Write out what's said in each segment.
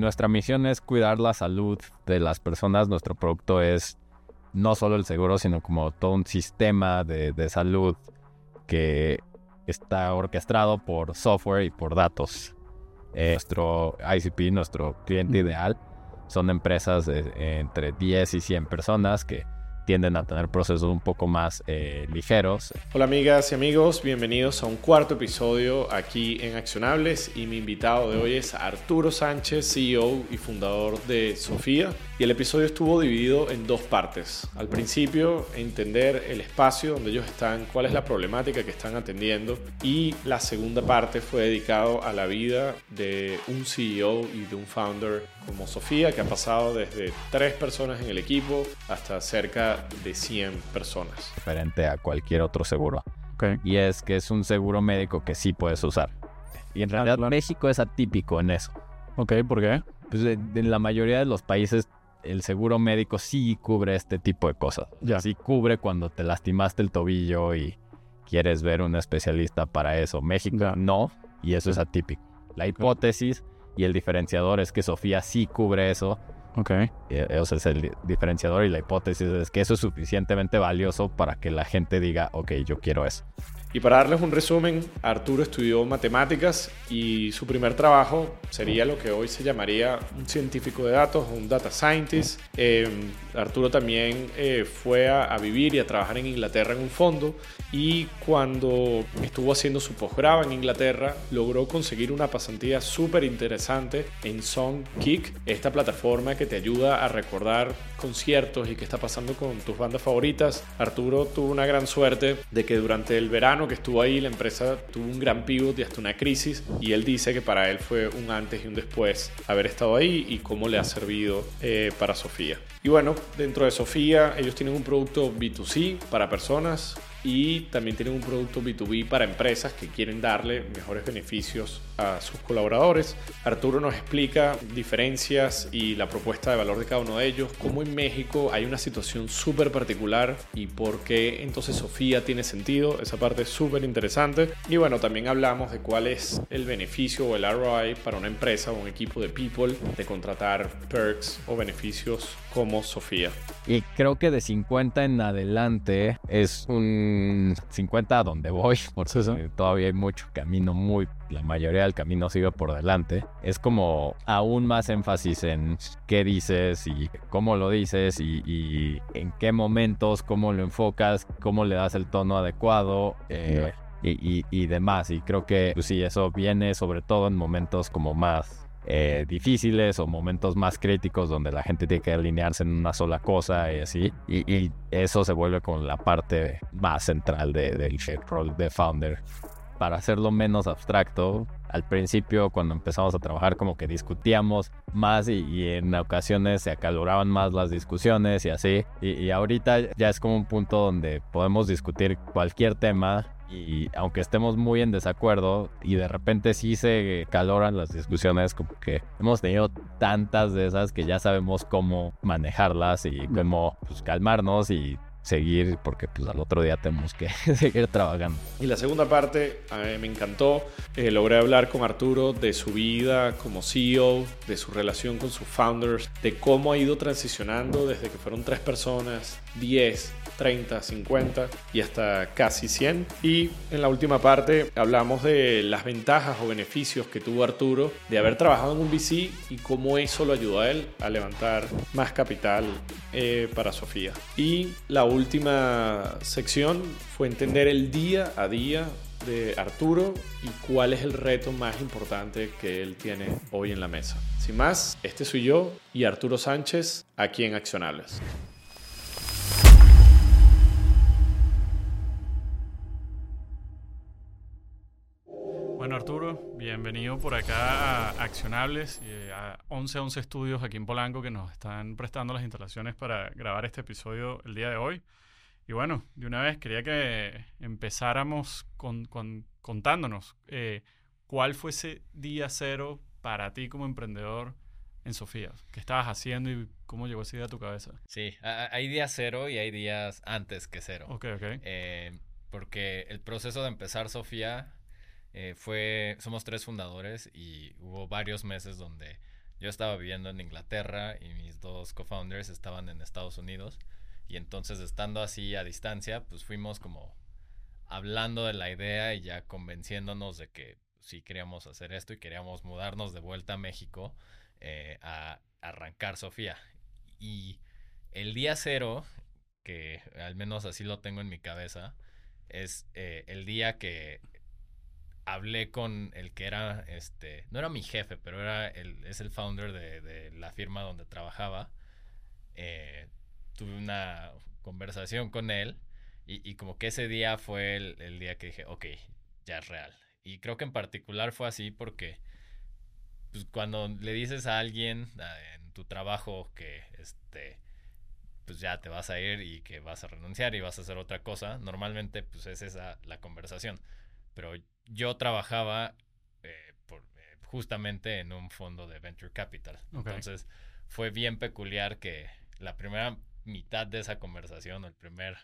Nuestra misión es cuidar la salud de las personas. Nuestro producto es no solo el seguro, sino como todo un sistema de, de salud que está orquestado por software y por datos. Eh, nuestro ICP, nuestro cliente ideal, son empresas de, entre 10 y 100 personas que tienden a tener procesos un poco más eh, ligeros. Hola amigas y amigos, bienvenidos a un cuarto episodio aquí en Accionables y mi invitado de hoy es Arturo Sánchez, CEO y fundador de Sofía. Y el episodio estuvo dividido en dos partes. Al principio, entender el espacio donde ellos están, cuál es la problemática que están atendiendo. Y la segunda parte fue dedicado a la vida de un CEO y de un founder como Sofía, que ha pasado desde tres personas en el equipo hasta cerca de 100 personas. Diferente a cualquier otro seguro. Y es que es un seguro médico que sí puedes usar. Y en realidad México es atípico en eso. Ok, ¿por qué? Pues en la mayoría de los países el seguro médico sí cubre este tipo de cosas. Ya. Sí cubre cuando te lastimaste el tobillo y quieres ver un especialista para eso. México Ya. no, y eso es atípico. La hipótesis y el diferenciador es que Sofía sí cubre eso. Ok. eh, Ese es el di- diferenciador y la hipótesis es que eso es suficientemente valioso para que la gente diga, ok, yo quiero eso. Y para darles un resumen, Arturo estudió matemáticas y su primer trabajo sería lo que hoy se llamaría un científico de datos, un data scientist. Eh, Arturo también eh, fue a, a vivir y a trabajar en Inglaterra en un fondo y cuando estuvo haciendo su posgrado en Inglaterra logró conseguir una pasantía súper interesante en Songkick, esta plataforma que te ayuda a recordar conciertos y qué está pasando con tus bandas favoritas. Arturo tuvo una gran suerte de que durante el verano que estuvo ahí la empresa tuvo un gran pivot y hasta una crisis y él dice que para él fue un antes y un después haber estado ahí y cómo le ha servido eh, para Sofía. Y bueno, dentro de Sofía ellos tienen un producto B2C para personas y también tienen un producto B2B para empresas que quieren darle mejores beneficios a sus colaboradores. Arturo nos explica diferencias y la propuesta de valor de cada uno de ellos, cómo en México hay una situación súper particular y por qué entonces Sofía tiene sentido, esa parte es súper interesante. Y bueno, también hablamos de cuál es el beneficio o el ROI para una empresa o un equipo de people de contratar perks o beneficios como Sofía. Y creo que de 50 en adelante es un 50 a donde voy, porque Sí, sí. todavía hay mucho camino, muy, la mayoría del camino sigue por delante. Es como aún más énfasis en qué dices y cómo lo dices y, y en qué momentos, cómo lo enfocas, cómo le das el tono adecuado. eh, y, y- y demás, y creo que pues, sí, eso viene sobre todo en momentos como más eh, difíciles o momentos más críticos donde la gente tiene que alinearse en una sola cosa y así. Y, y eso se vuelve con la parte más central de- del rol de founder. Para hacerlo menos abstracto, al principio cuando empezamos a trabajar como que discutíamos más y, y en ocasiones se acaloraban más las discusiones y así. Y, y ahorita ya es como un punto donde podemos discutir cualquier tema y aunque estemos muy en desacuerdo y de repente sí se caloran las discusiones, como que hemos tenido tantas de esas que ya sabemos cómo manejarlas y cómo pues, calmarnos y seguir porque pues al otro día tenemos que seguir trabajando. Y la segunda parte a mí me encantó. Eh, logré hablar con Arturo de su vida como CEO, de su relación con sus founders, de cómo ha ido transicionando desde que fueron tres personas, 10, 30, 50 y hasta casi 100. Y en la última parte hablamos de las ventajas o beneficios que tuvo Arturo de haber trabajado en un VC y cómo eso lo ayudó a él a levantar más capital eh, para Sofía. Y la última sección fue entender el día a día de Arturo y cuál es el reto más importante que él tiene hoy en la mesa. Sin más, este soy yo y Arturo Sánchez aquí en Accionables. Bienvenido por acá a Accionables, y a 1111 Estudios aquí en Polanco que nos están prestando las instalaciones para grabar este episodio el día de hoy. Y bueno, de una vez quería que empezáramos con, con- contándonos eh, cuál fue ese día cero para ti como emprendedor en Sofía. ¿Qué estabas haciendo y cómo llegó esa idea a tu cabeza? Sí, hay días cero y hay días antes que cero. Ok, ok. Eh, porque el proceso de empezar Sofía eh, fue, somos tres fundadores y hubo varios meses donde yo estaba viviendo en Inglaterra y mis dos co-founders estaban en Estados Unidos. Y entonces estando así a distancia, pues fuimos como hablando de la idea y ya convenciéndonos de que sí queríamos hacer esto y queríamos mudarnos de vuelta a México eh, a arrancar Sofía. Y el día cero, que al menos así lo tengo en mi cabeza, es eh, el día que hablé con el que era, este, no era mi jefe, pero era el, es el founder de, la firma donde trabajaba. Eh, tuve una conversación con él y, como que ese día fue el, día que dije, ok, ya es real. Y creo que en particular fue así porque pues, cuando le dices a alguien ah, en tu trabajo que este pues ya te vas a ir y que vas a renunciar y vas a hacer otra cosa, normalmente pues es esa la conversación. Pero yo trabajaba eh, por, eh, justamente en un fondo de venture capital. Entonces fue bien peculiar que la primera mitad de esa conversación, el primer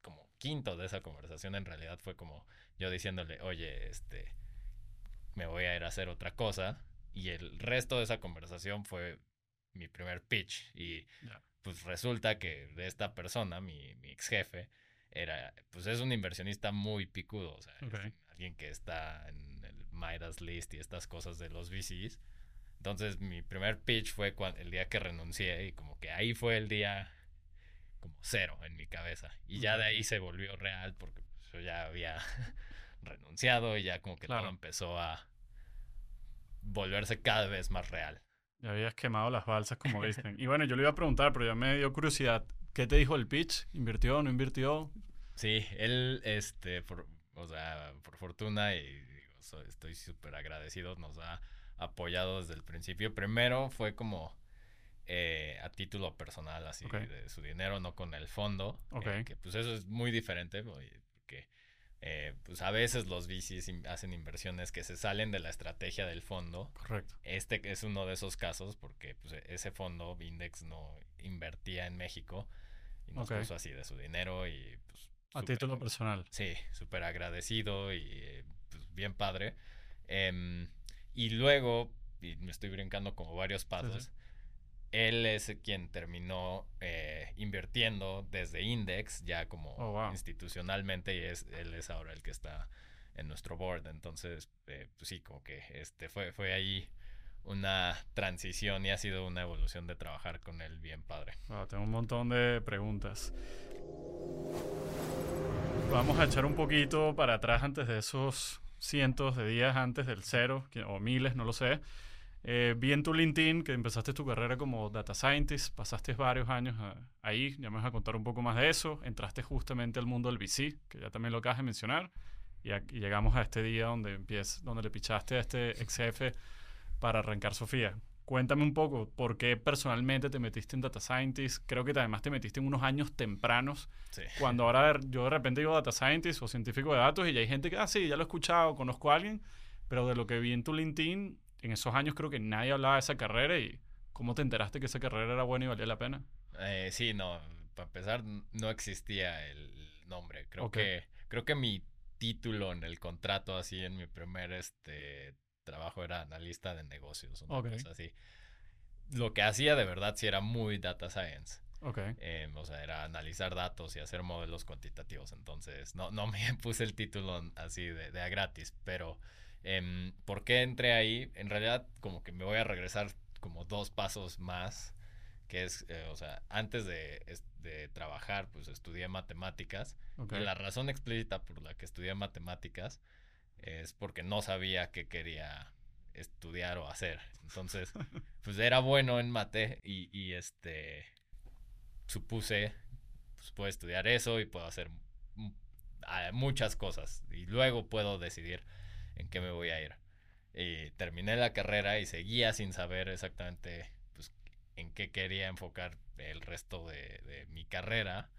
como quinto de esa conversación en realidad fue como yo diciéndole, oye, este, me voy a ir a hacer otra cosa. Y el resto de esa conversación fue mi primer pitch. Y pues resulta que de esta persona, mi, mi ex jefe, era, pues es un inversionista muy picudo. O sea, alguien que está en el Midas List y estas cosas de los VCs. Entonces mi primer pitch fue cuando, el día que renuncié y como que ahí fue el día como cero en mi cabeza. Y ya de ahí se volvió real porque yo ya había renunciado y ya como que todo empezó a volverse cada vez más real. Ya habías quemado las balsas como dicen. y bueno, yo le iba a preguntar, pero ya me dio curiosidad. ¿Qué te dijo el pitch? ¿Invirtió o no invirtió? Sí, él, este, por, o sea, por fortuna y estoy súper agradecido, nos ha apoyado desde el principio. Primero fue como eh, a título personal, así, de su dinero, no con el fondo. Eh, que pues eso es muy diferente, porque eh, pues a veces los VCs hacen inversiones que se salen de la estrategia del fondo. Correcto. Este es uno de esos casos porque pues, ese fondo, Index, no invertía en México y nos puso así de su dinero y pues... A título personal. Sí, súper agradecido y pues, bien padre. Em, y luego, y me estoy brincando como varios pasos, él es quien terminó eh, invirtiendo desde Index, ya como oh, institucionalmente, y es, él es ahora el que está en nuestro board. Entonces, eh, pues sí, como que este fue, fue ahí una transición y ha sido una evolución de trabajar con él bien padre. tengo un montón de preguntas. Vamos a echar un poquito para atrás antes de esos cientos de días antes del cero, o miles, no lo sé. Eh, vi en tu LinkedIn que empezaste tu carrera como data scientist, pasaste varios años ah, ahí, ya me vas a contar un poco más de eso, entraste justamente al mundo del VC, que ya también lo acabas de mencionar, y, llegamos a este día donde, empiezas, donde le pichaste a este ex jefe para arrancar Sofía. Cuéntame un poco, ¿por qué personalmente te metiste en Data Scientist? Creo que además te metiste en unos años tempranos. Cuando ahora yo de repente digo Data Scientist o científico de datos y ya hay gente que, ah, sí, ya lo he escuchado, conozco a alguien, pero de lo que vi en tu LinkedIn, en esos años creo que nadie hablaba de esa carrera y ¿cómo te enteraste que esa carrera era buena y valía la pena? Eh, sí, no, para empezar no existía el nombre. Creo que creo que mi título en el contrato así en mi primer este trabajo era analista de negocios, una cosa así. Lo que hacía de verdad sí era muy data science. Okay. Em, o sea, era analizar datos y hacer modelos cuantitativos. Entonces, no, no me puse el título así de, de a gratis, pero eh, ¿Por qué entré ahí? En realidad, como que me voy a regresar como dos pasos más, que es, eh, o sea, antes de, de, trabajar, pues estudié matemáticas. Y la razón explícita por la que estudié matemáticas es porque no sabía qué quería estudiar o hacer. Entonces, pues era bueno en mate y, y este, supuse, pues puedo estudiar eso y puedo hacer muchas cosas. Y luego puedo decidir en qué me voy a ir. Y terminé la carrera y seguía sin saber exactamente pues, en qué quería enfocar el resto de, mi carrera.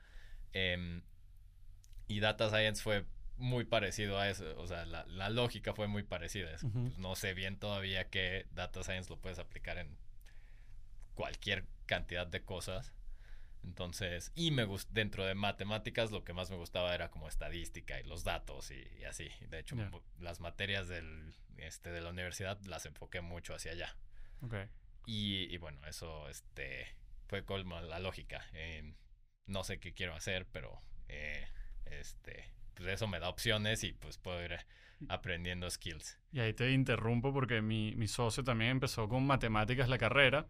Em, y Data Science fue muy parecido a eso, o sea, la, lógica fue muy parecida a eso. Pues, no sé bien todavía que Data Science lo puedes aplicar en cualquier cantidad de cosas. Entonces, y me dentro de matemáticas lo que más me gustaba era como estadística y los datos y, así. De hecho, las materias del, este, de la universidad las enfoqué mucho hacia allá. Y, bueno, eso este, fue como la lógica. no sé qué quiero hacer, pero eh, este, pues eso me da opciones y pues puedo ir aprendiendo skills. Y ahí te interrumpo porque mi, mi socio también empezó con matemáticas la carrera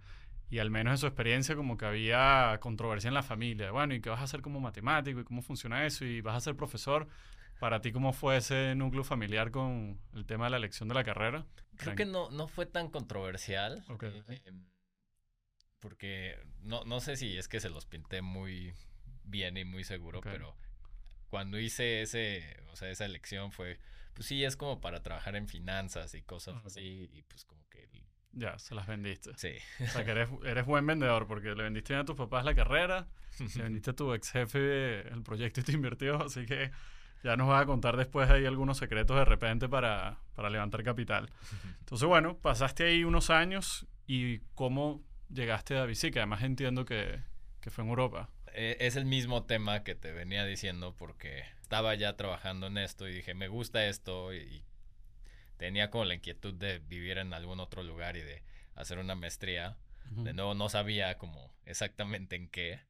y al menos en su experiencia como que había controversia en la familia. Bueno, ¿y qué vas a hacer como matemático? ¿Y cómo funciona eso? ¿Y vas a ser profesor? Para ti, ¿cómo fue ese núcleo familiar con el tema de la elección de la carrera? Creo que no, no fue tan controversial. Eh, em, porque no, no sé si es que se los pinté muy bien y muy seguro, pero cuando hice ese, o sea, esa elección fue, pues sí, es como para trabajar en finanzas y cosas así, y pues como que... Ya, se las vendiste. Sí. O sea, que eres, eres buen vendedor porque le vendiste a tus papás la carrera, le vendiste a tu ex jefe el proyecto y te invirtió, así que ya nos vas a contar después ahí algunos secretos de repente para, para levantar capital. Entonces, bueno, pasaste ahí unos años y cómo llegaste a Visica. Además entiendo que, que fue en Europa. Eh, es el mismo tema que te venía diciendo porque estaba ya trabajando en esto y dije, me gusta esto y, tenía como la inquietud de vivir en algún otro lugar y de hacer una maestría. De nuevo, no sabía como exactamente en qué.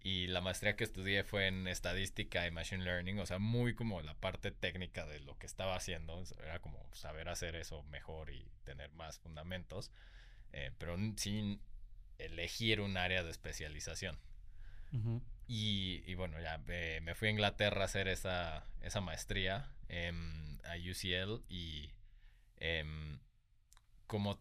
Y la maestría que estudié fue en estadística y machine learning, o sea, muy como la parte técnica de lo que estaba haciendo. Era como saber hacer eso mejor y tener más fundamentos, eh, pero sin elegir un área de especialización y, bueno, ya me fui a Inglaterra a hacer esa, esa maestría a UCL y em, como,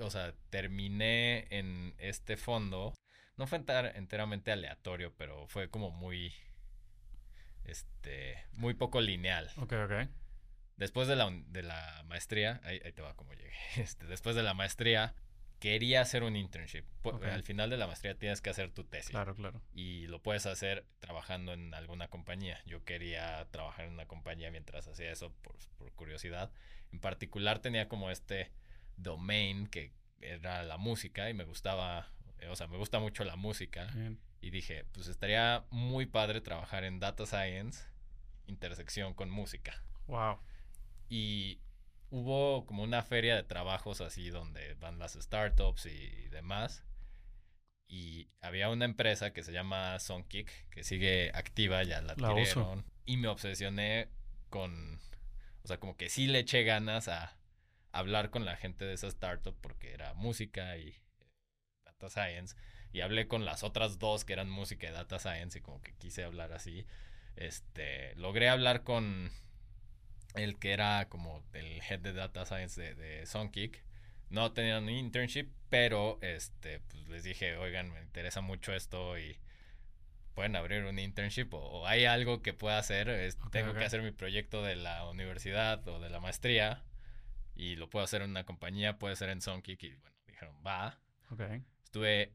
o sea, terminé en este fondo. No fue enteramente aleatorio, pero fue como muy, este, muy poco lineal. Ok, ok. Después de la, de la maestría, ahí, ahí, te va como llegué. Este, después de la maestría, quería hacer un internship. Al final de la maestría tienes que hacer tu tesis. Claro, claro. Y lo puedes hacer trabajando en alguna compañía. Yo quería trabajar en una compañía mientras hacía eso por, curiosidad. En particular tenía como este domain que era la música y me gustaba, eh, o sea, me gusta mucho la música. Y dije, pues estaría muy padre trabajar en data science, intersección con música. Wow. Y hubo como una feria de trabajos así donde van las startups y demás. Y había una empresa que se llama Songkick, que sigue activa, ya la adquirieron. y me obsesioné con, o sea, como que sí le eché ganas a hablar con la gente de esa startup porque era música y data science. Y hablé con las otras dos que eran música y data science y como que quise hablar así. Este, logré hablar con el que era como el head de data science de, de Songkick. No tenían un internship, pero este, pues les dije, oigan, me interesa mucho esto y pueden abrir un internship o, hay algo que pueda hacer. tengo que hacer mi proyecto de la universidad o de la maestría y lo puedo hacer en una compañía, puede ser en Songkick y bueno, dijeron, va. Estuve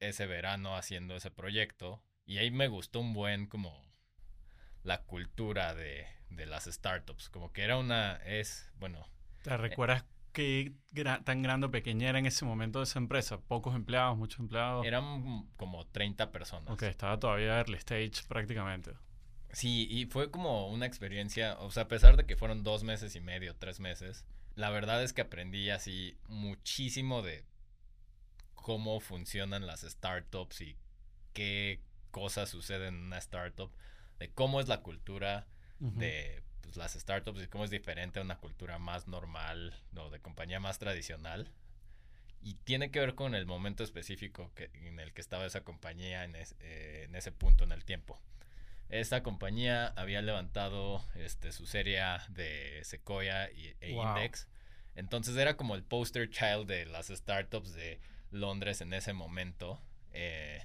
ese verano haciendo ese proyecto y ahí me gustó un buen como la cultura de, de las startups. Como que era una, es, bueno. ¿Te recuerdas qué tan grande o pequeña era en ese momento esa empresa? ¿Pocos empleados, muchos empleados? Eran como 30 personas. Ok, estaba todavía early stage prácticamente. Sí, y fue como una experiencia, o sea, a pesar de que fueron dos meses y medio, tres meses, la verdad es que aprendí así muchísimo de cómo funcionan las startups y qué cosas suceden en una startup, de cómo es la cultura, de pues, las startups y cómo es diferente a una cultura más normal o de compañía más tradicional. Y tiene que ver con el momento específico que, en el que estaba esa compañía en, eh, en ese punto en el tiempo. Esta compañía había levantado este, su serie de Sequoia y, e Index. Entonces era como el poster child de las startups de Londres en ese momento. Eh,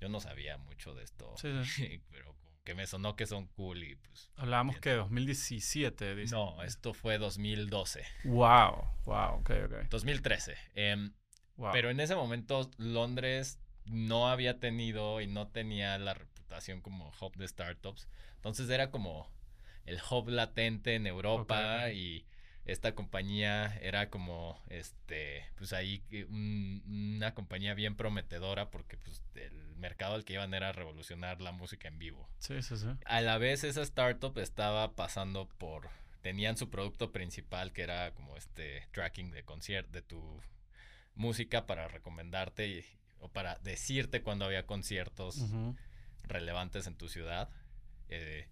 yo no sabía mucho de esto, pero que me sonó que son cool y pues... Hablábamos que 2017, dice. No, esto fue 2012. Wow, wow, ok, ok. 2013. Em, pero en ese momento Londres no había tenido y no tenía la reputación como hub de startups. Entonces era como el hub latente en Europa y esta compañía era como, este, pues ahí una compañía bien prometedora porque pues el mercado al que iban era revolucionar la música en vivo. Sí, sí, sí. A la vez esa startup estaba pasando por, tenían su producto principal que era como este tracking de concierto, de tu música para recomendarte y, o para decirte cuando había conciertos relevantes en tu ciudad. Eh,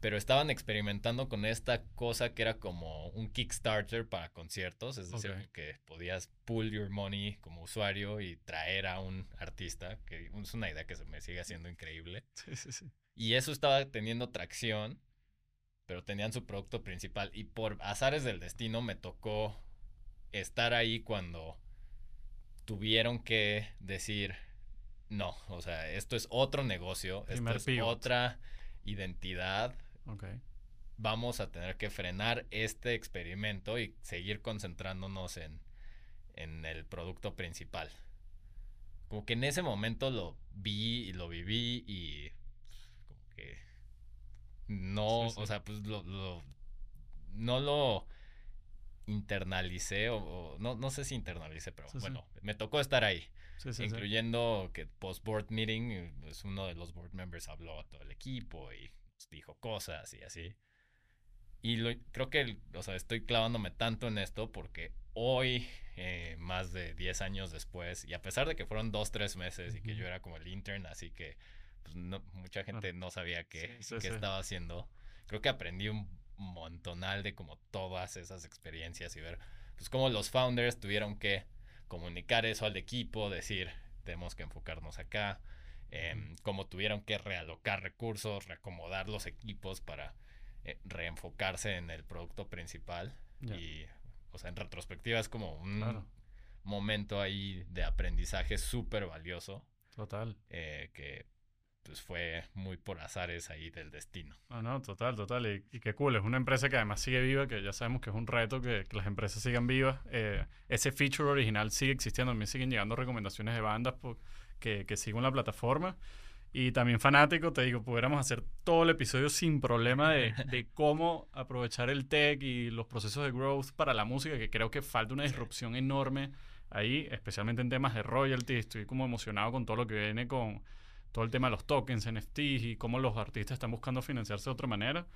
pero estaban experimentando con esta cosa que era como un Kickstarter para conciertos, es decir, que podías pull your money como usuario y traer a un artista, que es una idea que se me sigue haciendo increíble. Sí, sí, sí. Y eso estaba teniendo tracción, pero tenían su producto principal. Y por azares del destino me tocó estar ahí cuando tuvieron que decir, no, o sea, esto es otro negocio, esto es otra identidad. Vamos a tener que frenar este experimento y seguir concentrándonos en, en el producto principal. Como que en ese momento lo vi y lo viví y como que no, o sea, pues lo, no lo internalicé o, no, no sé si internalicé, pero bueno, me tocó estar ahí. incluyendo que post-board meeting, pues uno de los board members habló a todo el equipo y dijo cosas y así. Y lo, creo que, o sea, estoy clavándome tanto en esto porque hoy, eh, más de 10 años después, y a pesar de que fueron 2, 3 meses y que yo era como el intern, así que pues, no, mucha gente no sabía qué, qué estaba haciendo, creo que aprendí un montonal de como todas esas experiencias y ver pues cómo los founders tuvieron que comunicar eso al equipo, decir, tenemos que enfocarnos acá, eh, cómo tuvieron que realocar recursos, reacomodar los equipos para eh, reenfocarse en el producto principal. Y, o sea, en retrospectiva es como un momento ahí de aprendizaje súper valioso. Total. Eh, que pues fue muy por azares ahí del destino. No, no, total, total. Y, qué cool. Es una empresa que además sigue viva, que ya sabemos que es un reto que, las empresas sigan vivas. Eh, ese feature original sigue existiendo. A mí siguen llegando recomendaciones de bandas que, que siguen la plataforma. Y también fanático, te digo, pudiéramos hacer todo el episodio sin problema de, de, cómo aprovechar el tech y los procesos de growth para la música, que creo que falta una disrupción enorme ahí, especialmente en temas de royalty. Estoy como emocionado con todo lo que viene con todo el tema de los tokens, NFTs y cómo los artistas están buscando financiarse de otra manera.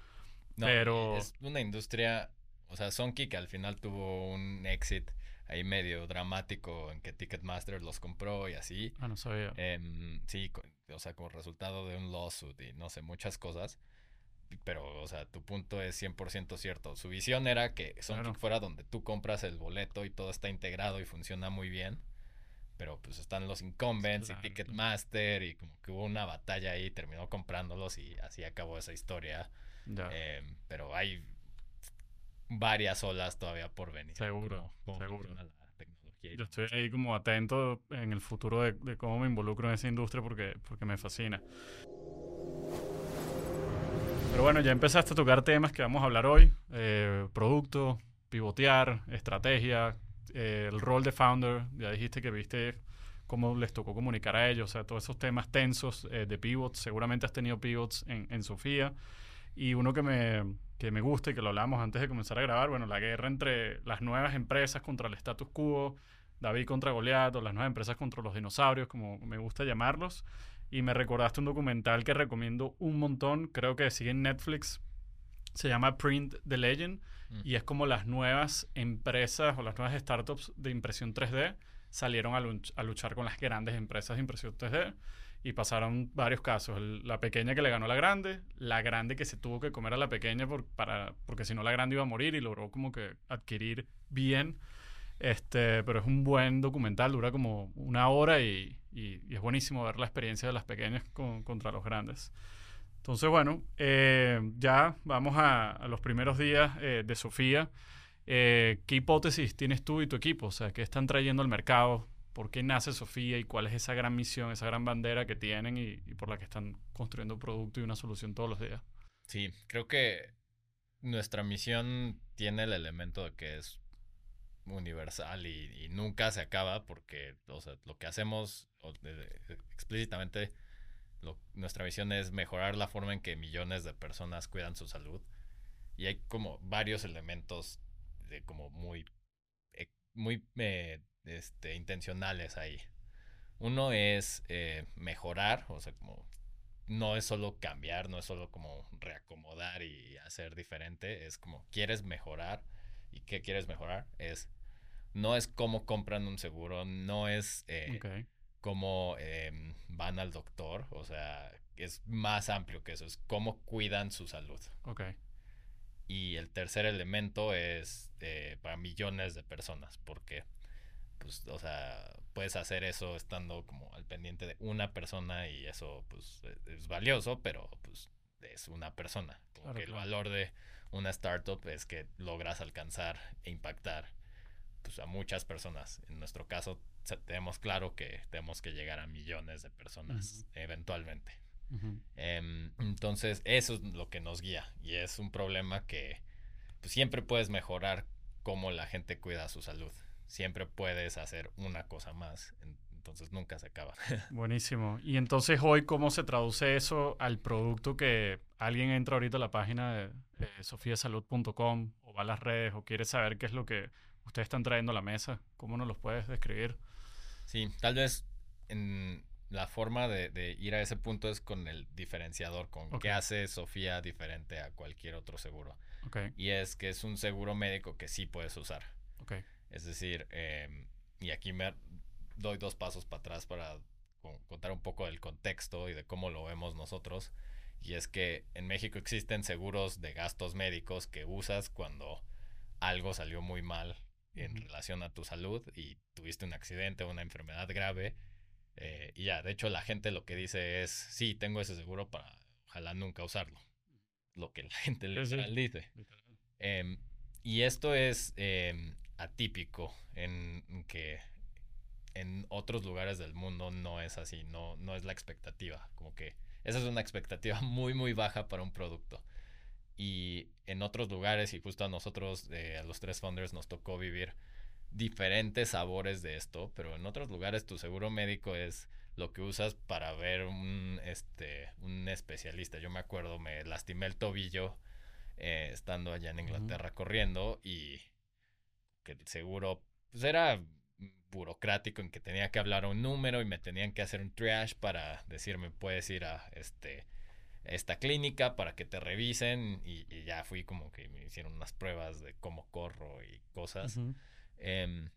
pero... Es una industria, o sea, Sonky que al final tuvo un exit ahí medio dramático en que Ticketmaster los compró y así. Ah, no sabía. Em, sí, o sea, como resultado de un lawsuit y no sé, muchas cosas. Pero, o sea, tu punto es 100% cierto. Su visión era que Sonky fuera donde tú compras el boleto y todo está integrado y funciona muy bien pero pues están los incumbents y Ticketmaster y como que hubo una batalla ahí, terminó comprándolos y así acabó esa historia. Em, pero hay varias olas todavía por venir. Seguro, seguro. Yo estoy ahí como atento en el futuro de, cómo me involucro en esa industria porque, porque me fascina. Pero bueno, ya empezaste a tocar temas que vamos a hablar hoy. Eh, producto, pivotear, estrategia, eh, el rol de founder, ya dijiste que viste cómo les tocó comunicar a ellos, o sea, todos esos temas tensos eh, de pivots, seguramente has tenido pivots en, en Sofía. Y uno que me, que me gusta y que lo hablamos antes de comenzar a grabar, bueno, la guerra entre las nuevas empresas contra el status quo, David contra Goliath, o las nuevas empresas contra los dinosaurios, como me gusta llamarlos. Y me recordaste un documental que recomiendo un montón, creo que sigue en Netflix, se llama Print the Legend Mm. Y es como las nuevas empresas o las nuevas startups de impresión 3D salieron a, luchar con las grandes empresas de impresión 3D y pasaron varios casos. la pequeña que le ganó a la grande, la grande que se tuvo que comer a la pequeña por, para, porque si no la grande iba a morir y logró como que adquirir bien. Este, pero es un buen documental, dura como una hora y, y, es buenísimo ver la experiencia de las pequeñas contra los grandes. Entonces, bueno, eh, ya vamos a, los primeros días eh, de Sofía. Eh, ¿Qué hipótesis tienes tú y tu equipo? O sea, ¿qué están trayendo al mercado? ¿Por qué nace Sofía y cuál es esa gran misión, esa gran bandera que tienen y, por la que están construyendo un producto y una solución todos los días? Sí, creo que nuestra misión tiene el elemento de que es universal y, nunca se acaba porque o sea, lo que hacemos explícitamente nuestra visión es mejorar la forma en que millones de personas cuidan su salud. Y hay como varios elementos de como muy, eh, muy eh, este, intencionales ahí. Uno es eh, mejorar, o sea, como no es solo cambiar, no es solo como reacomodar y hacer diferente, es como quieres mejorar. ¿Y qué quieres mejorar? Es no es cómo compran un seguro, no es eh, cómo em, van al doctor, o sea, es más amplio que eso, es cómo cuidan su salud. Ok. Y el tercer elemento es eh, para millones de personas, porque, pues, o sea, puedes hacer eso estando como al pendiente de una persona y eso, pues, e, es valioso, pero, pues, es una persona. Como que el valor de una startup es que logras alcanzar e impactar pues, a muchas personas. En nuestro caso, tenemos claro que tenemos que llegar a millones de personas eventualmente. Em, entonces, eso es lo que nos guía y es un problema que pues, siempre puedes mejorar cómo la gente cuida su salud. Siempre puedes hacer una cosa más. Entonces nunca se acaba. Buenísimo. Y entonces hoy, ¿cómo se traduce eso al producto que alguien entra ahorita a la página de sofiasalud.com o va a las redes o quiere saber qué es lo que ustedes están trayendo a la mesa? ¿Cómo nos los puedes describir? Sí, tal vez en la forma de, ir a ese punto es con el diferenciador, con qué hace Sofía diferente a cualquier otro seguro. Okay. Y es que es un seguro médico que sí puedes usar. Okay. Es decir, em, y aquí me doy dos pasos para atrás para contar un poco del contexto y de cómo lo vemos nosotros. Y es que en México existen seguros de gastos médicos que usas cuando algo salió muy mal en relación a tu salud y tuviste un accidente o una enfermedad grave. Eh, y ya, de hecho la gente lo que dice es, sí, tengo ese seguro para ojalá nunca usarlo. Lo que la gente literal dice. Em, y esto es em, atípico en que en otros lugares del mundo no es así, no, no es la expectativa. Como que esa es una expectativa muy, muy baja para un producto. Y en otros lugares, y justo a nosotros, eh, a los tres founders, nos tocó vivir diferentes sabores de esto, pero en otros lugares tu seguro médico es lo que usas para ver un, este, un especialista. Yo me acuerdo, me lastimé el tobillo eh, estando allá en Inglaterra corriendo y que el seguro pues era burocrático en que tenía que hablar a un número y me tenían que hacer un triage para decirme puedes ir a este esta clínica para que te revisen y, ya fui como que me hicieron unas pruebas de cómo corro y cosas. Em,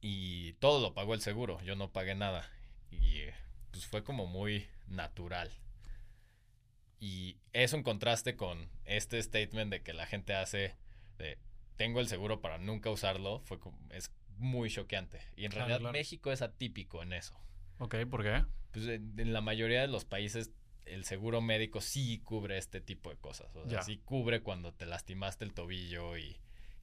y todo lo pagó el seguro, yo no pagué nada. Y pues fue como muy natural. Y eso en contraste con este statement de que la gente hace de tengo el seguro para nunca usarlo, fue como, es muy choqueante. Y en realidad México es atípico en eso. Ok, ¿por qué? Pues en la mayoría de los países el seguro médico sí cubre este tipo de cosas. O sea, sí cubre cuando te lastimaste el tobillo y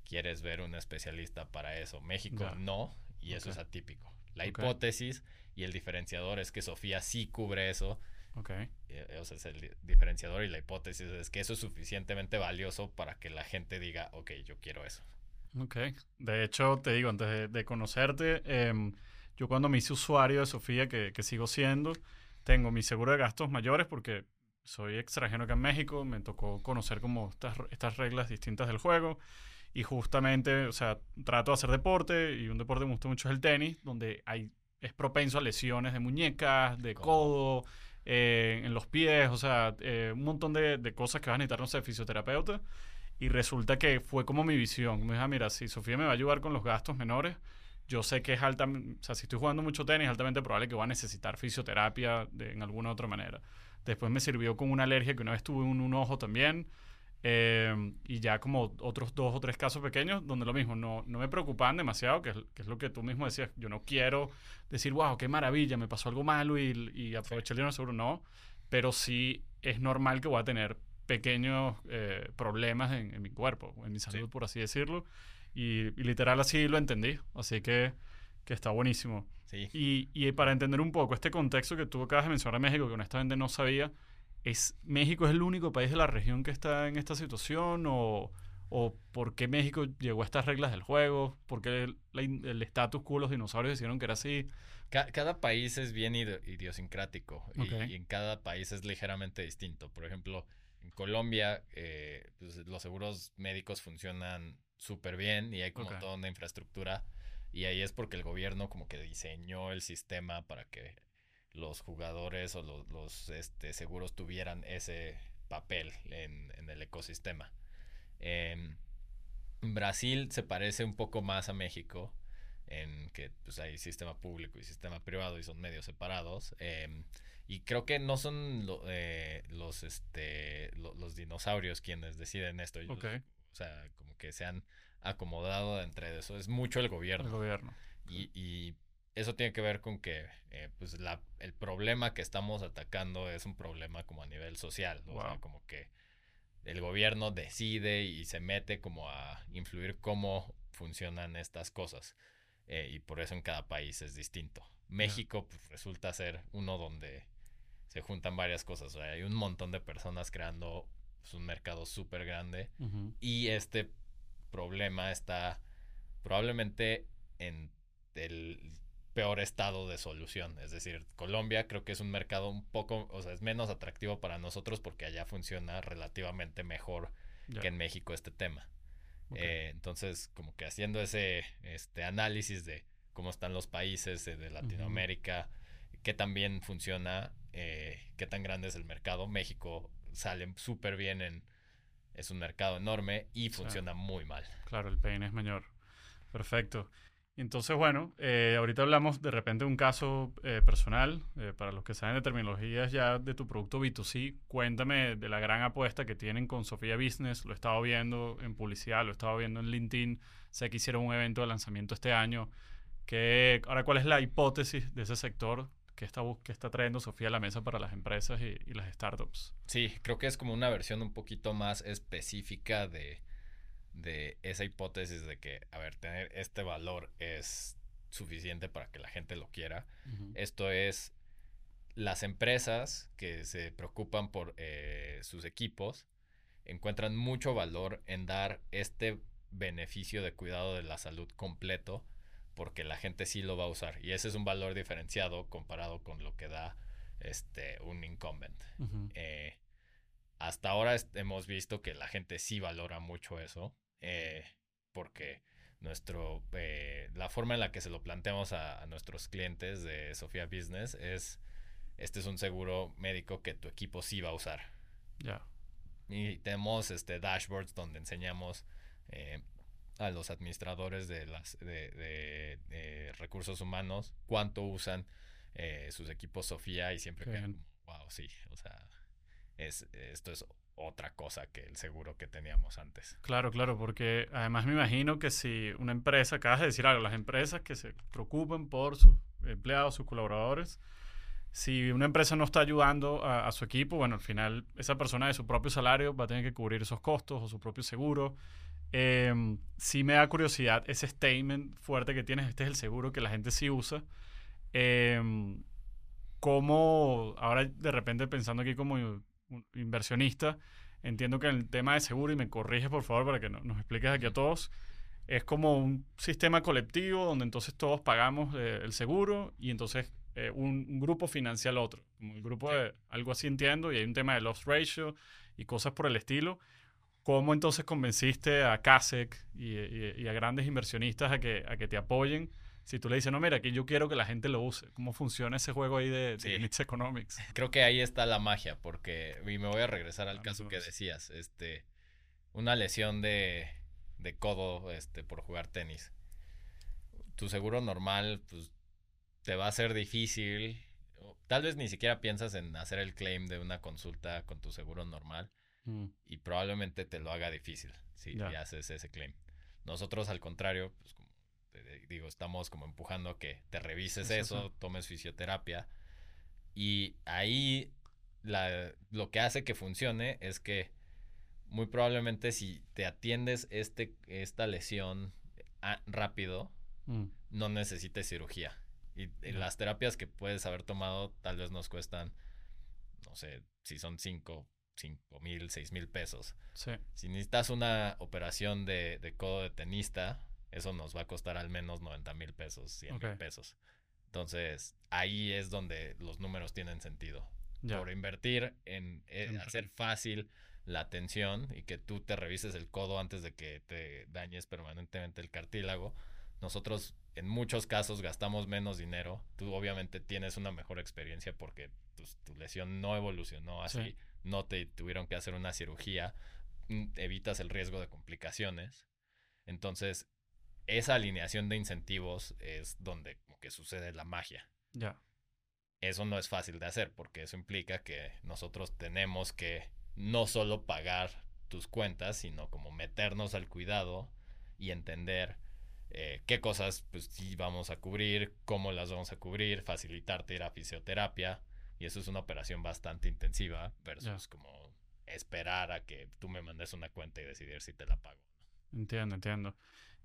quieres ver un especialista para eso. México no, y eso es atípico. La hipótesis y el diferenciador es que Sofía sí cubre eso. Ok. Eh, o sea, es el diferenciador y la hipótesis es que eso es suficientemente valioso para que la gente diga, ok, yo quiero eso. Ok. De hecho, te digo, antes de, conocerte, em, yo cuando me hice usuario de Sofía, que, que sigo siendo, tengo mi seguro de gastos mayores porque soy extranjero acá en México, me tocó conocer como estas, estas reglas distintas del juego y justamente, o sea, trato de hacer deporte y un deporte que me gusta mucho es el tenis, donde hay, es propenso a lesiones de muñecas, de codo, eh, en los pies, o sea, eh, un montón de, de, cosas que van a necesitar, no sé, fisioterapeuta. Y resulta que fue como mi visión. Me dijo, ah, mira, si Sofía me va a ayudar con los gastos menores, yo sé que es altamente, o sea, si estoy jugando mucho tenis, es altamente probable que voy a necesitar fisioterapia de, en alguna otra manera. Después me sirvió con una alergia que una vez tuve en un, ojo también. Eh, y ya como otros dos o tres casos pequeños donde lo mismo, no, no me preocupaban demasiado, que es, que es, lo que tú mismo decías. Yo no quiero decir, wow, qué maravilla, me pasó algo malo y, y aproveché el dinero seguro. No, pero sí es normal que voy a tener pequeños eh, problemas en, en, mi cuerpo, en mi salud, por así decirlo. Y, literal así lo entendí. Así que, que está buenísimo. Sí. Y, y, para entender un poco este contexto que tú acabas de mencionar a México, que honestamente no sabía, ¿es ¿México es el único país de la región que está en esta situación? ¿O, o por qué México llegó a estas reglas del juego? ¿Por qué el estatus quo los dinosaurios decidieron que era así? cada país es bien idiosincrático y, en cada país es ligeramente distinto. Por ejemplo, en Colombia eh, pues, los seguros médicos funcionan súper bien y hay como toda una infraestructura. Y ahí es porque el gobierno como que diseñó el sistema para que los jugadores o los, los este, seguros tuvieran ese papel en, en el ecosistema. Em, Brasil se parece un poco más a México en que pues, hay sistema público y sistema privado y son medios separados. Em, y creo que no son eh, los, este, los dinosaurios quienes deciden esto. o sea, como que se han acomodado entre eso. Es mucho el gobierno. El gobierno. Y, eso tiene que ver con que eh, pues la, el problema que estamos atacando es un problema como a nivel social. O sea, como que el gobierno decide y se mete como a influir cómo funcionan estas cosas. Eh, y por eso en cada país es distinto. México pues, resulta ser uno donde se juntan varias cosas. O sea, hay un montón de personas creando pues, un mercado súper grande y este problema está probablemente en el peor estado de solución. Es decir, Colombia creo que es un mercado un poco, o sea, es menos atractivo para nosotros porque allá funciona relativamente mejor que en México este tema. Eh, entonces, como que haciendo ese este análisis de cómo están los países de Latinoamérica, qué tan bien funciona, eh, qué tan grande es el mercado. México sale súper bien en... Es un mercado enorme y funciona muy mal. Claro, el pain es mayor. Perfecto. Entonces, bueno, eh, ahorita hablamos de repente de un caso eh, personal. para los que saben de terminologías ya de tu producto B2C, cuéntame de la gran apuesta que tienen con Sofía Business. Lo he estado viendo en publicidad, lo he estado viendo en LinkedIn. Sé que hicieron un evento de lanzamiento este año. Que, ahora, ¿cuál es la hipótesis de ese sector ¿Qué está, está trayendo Sofía a la mesa para las empresas y, las startups? Sí, creo que es como una versión un poquito más específica de, de esa hipótesis de que, a ver, tener este valor es suficiente para que la gente lo quiera. Esto es las empresas que se preocupan por eh, sus equipos encuentran mucho valor en dar este beneficio de cuidado de la salud completo porque la gente sí lo va a usar. Y ese es un valor diferenciado comparado con lo que da este, un incumbent. Eh, hasta ahora hemos visto que la gente sí valora mucho eso, eh, porque nuestro, eh, la forma en la que se lo planteamos a, nuestros clientes de Sofía Business es, este es un seguro médico que tu equipo sí va a usar. Ya. Y tenemos este, dashboards donde enseñamos a los administradores de, las, de, recursos humanos cuánto usan eh, sus equipos Sofía y siempre quedan wow, sí, o sea, es, esto es otra cosa que el seguro que teníamos antes. Claro, claro, porque además me imagino que si una empresa, acabas de decir algo, las empresas que se preocupen por sus empleados, sus colaboradores, si una empresa no está ayudando a, a, su equipo, bueno, al final esa persona de su propio salario va a tener que cubrir esos costos o su propio seguro. Eh, sí me da curiosidad ese statement fuerte que tienes, este es el seguro que la gente sí usa. Eh, ¿Cómo, ahora de repente pensando aquí como inversionista, entiendo que el tema de seguro, y me corriges por favor para que nos expliques aquí a todos, es como un sistema colectivo donde entonces todos pagamos eh, el seguro y entonces eh, un, grupo financia al otro. Como el grupo de algo así entiendo, y hay un tema de loss ratio y cosas por el estilo. ¿Cómo entonces convenciste a CASEC y, a grandes inversionistas a que, a que te apoyen? Si tú le dices, no, mira, que yo quiero que la gente lo use. ¿Cómo funciona ese juego ahí de, Economics? Creo que ahí está la magia, porque, y me voy a regresar al caso que decías, este, una lesión de, de codo este, por jugar tenis. Tu seguro normal, pues, te va a ser difícil. Tal vez ni siquiera piensas en hacer el claim de una consulta con tu seguro normal Mm. Y probablemente te lo haga difícil si haces ese claim. Nosotros, al contrario, pues te digo, estamos como empujando a que te revises eso, tomes fisioterapia. Y ahí lo que hace que funcione es que muy probablemente si te atiendes este, esta lesión ah, rápido, mm. no necesites cirugía. Y, las terapias que puedes haber tomado tal vez nos cuestan, no sé, si son cinco 5 mil, 6 mil pesos. Si necesitas una operación de, de, codo de tenista, eso nos va a costar al menos 90 mil pesos, 100 mil pesos. Entonces, ahí es donde los números tienen sentido. Por invertir en, hacer fácil la atención y que tú te revises el codo antes de que te dañes permanentemente el cartílago. Nosotros en muchos casos gastamos menos dinero. Tú obviamente tienes una mejor experiencia porque tu, lesión no evolucionó así no te tuvieron que hacer una cirugía, mm, evitas el riesgo de complicaciones Entonces, esa alineación de incentivos es donde como que sucede la magia. Ya. Eso no es fácil de hacer porque eso implica que nosotros tenemos que no solo pagar tus cuentas, sino como meternos al cuidado y entender eh, qué cosas pues sí vamos a cubrir, cómo las vamos a cubrir, facilitarte ir a fisioterapia. Y eso es una operación bastante intensiva versus como esperar a que tú me mandes una cuenta y decidir si te la pago. Entiendo, entiendo.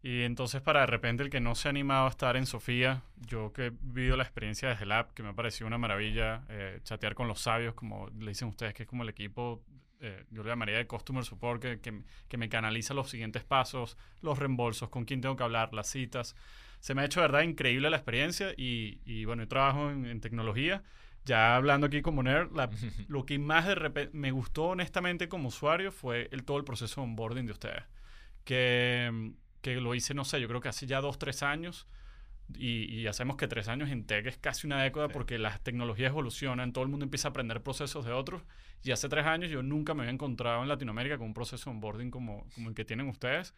Y entonces para de repente el que no se ha animado a estar en Sofía, yo que he vivido la experiencia desde el app, que me ha parecido una maravilla, eh, chatear con los sabios, como le dicen ustedes, que es como el equipo, eh, yo le llamaría de Customer Support, que, que, me canaliza los siguientes pasos, los reembolsos, con quién tengo que hablar, las citas. Se me ha hecho, de verdad, increíble la experiencia y, y bueno, yo trabajo en, en tecnología ya hablando aquí como nerd, lo que más de repente me gustó honestamente como usuario fue el, todo el proceso de onboarding de ustedes. Que, que lo hice, no sé, yo creo que hace ya dos, tres años. Y, y hacemos que tres años en tech es casi una década porque las tecnologías evolucionan, todo el mundo empieza a aprender procesos de otros. Y hace tres años yo nunca me había encontrado en Latinoamérica con un proceso de onboarding como, como el que tienen ustedes.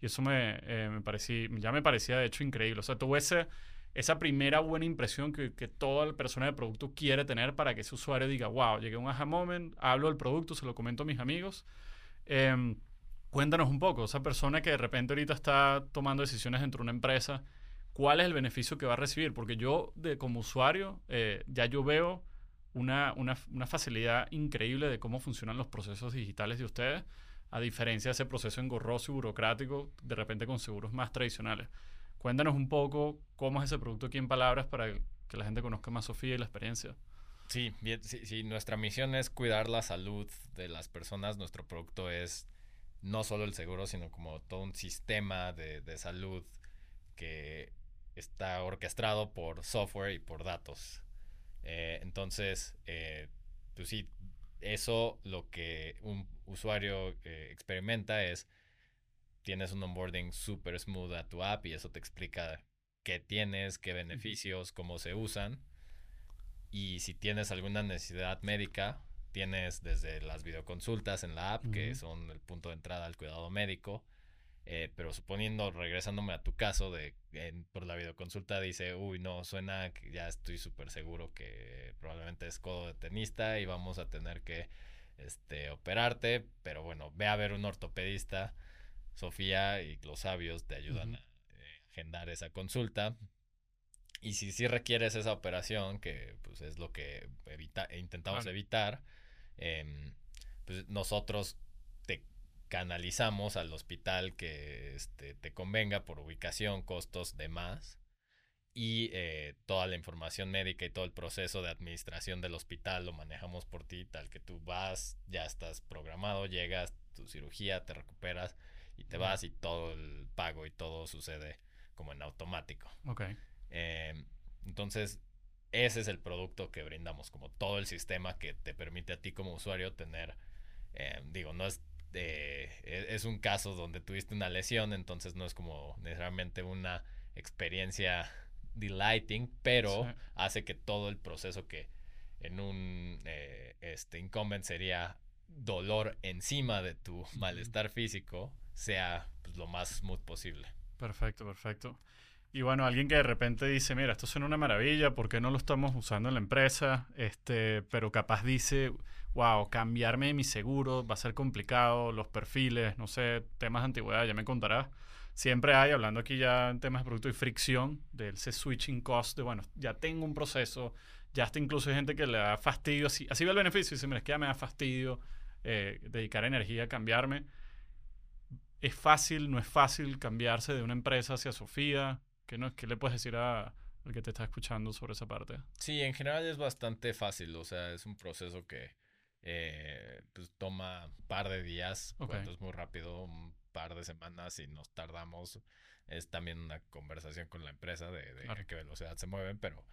Y eso me, eh, me parecía, ya me parecía de hecho increíble. O sea, tuve ese esa primera buena impresión que, que toda persona de producto quiere tener para que ese usuario diga, wow, llegué a un aha moment, hablo del producto, se lo comento a mis amigos. Em, cuéntanos un poco, esa persona que de repente ahorita está tomando decisiones dentro de una empresa, ¿cuál es el beneficio que va a recibir? Porque yo, de, como usuario, eh, ya yo veo una, una, facilidad increíble de cómo funcionan los procesos digitales de ustedes, a diferencia de ese proceso engorroso y burocrático, de repente con seguros más tradicionales. Cuéntanos un poco cómo es ese producto aquí en palabras para que la gente conozca más Sofía y la experiencia. Sí, bien, sí, nuestra misión es cuidar la salud de las personas. Nuestro producto es no solo el seguro, sino como todo un sistema de, de salud que está orquestado por software y por datos. Eh, entonces, eh, pues sí, eso lo que un usuario eh, experimenta es tienes un onboarding súper smooth a tu app y eso te explica qué tienes, qué beneficios, cómo se usan. Y si tienes alguna necesidad médica, tienes desde las videoconsultas en la app, que son el punto de entrada al cuidado médico. Eh, pero suponiendo, regresándome a tu caso, de por la videoconsulta dice, uy, no, suena que ya estoy súper seguro que probablemente es codo de tenista y vamos a tener que este, operarte, pero bueno, ve a ver un ortopedista Sofía y los sabios te ayudan a eh, agendar esa consulta. Y si sí requieres esa operación, que pues es lo que evita, intentamos evitar, em, pues nosotros te canalizamos al hospital que este, te convenga por ubicación, costos, demás. Y eh, toda la información médica y todo el proceso de administración del hospital lo manejamos por ti, tal que tú vas, ya estás programado, llegas, tu cirugía, te recuperas y te vas y todo el pago y todo sucede como en automático. Ok. Em, entonces, ese es el producto que brindamos, como todo el sistema que te permite a ti como usuario tener, em, digo, no es, e, es un caso donde tuviste una lesión, entonces no es como necesariamente una experiencia delighting, pero hace que todo el proceso que en un eh, este, incumbent sería dolor encima de tu malestar físico, sea pues, lo más smooth posible. Perfecto, perfecto. Y bueno, alguien que de repente dice, mira, esto suena una maravilla, ¿por qué no lo estamos usando en la empresa? Este, pero capaz dice, wow, cambiarme mi seguro va a ser complicado, los perfiles, no sé, temas de antigüedad, ya me contarás. Siempre hay, hablando aquí ya en temas de producto y fricción, del ese switching cost, de bueno, ya tengo un proceso, ya hasta incluso hay gente que le da fastidio, así, así ve el beneficio, y dice, mira, es que ya me da fastidio eh, dedicar energía a cambiarme. ¿Es fácil, no es fácil cambiarse de una empresa hacia Sofía? ¿Qué, no, qué le puedes decir a, al que te está escuchando sobre esa parte? Sí, en general es bastante fácil, o sea, es un proceso que eh, pues toma un par de días, cuando es muy rápido, un par de semanas y nos tardamos. Es también una conversación con la empresa de, de qué velocidad se mueven, pero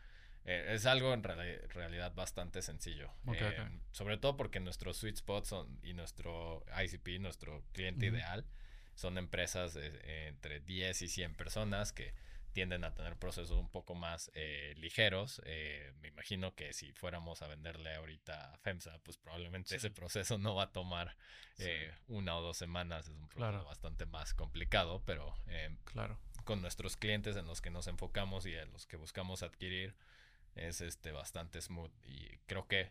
eh, es algo en realidad bastante sencillo. Eh, sobre todo porque nuestros sweet spots son, y nuestro ICP, nuestro cliente ideal, son empresas entre 10 y 100 personas que tienden a tener procesos un poco más eh, ligeros. Eh, me imagino que si fuéramos a venderle ahorita a FEMSA, pues probablemente ese proceso no va a tomar eh, una o dos semanas. Es un proceso bastante más complicado, pero claro. con nuestros clientes en los que nos enfocamos y en los que buscamos adquirir, es este bastante smooth. Y creo que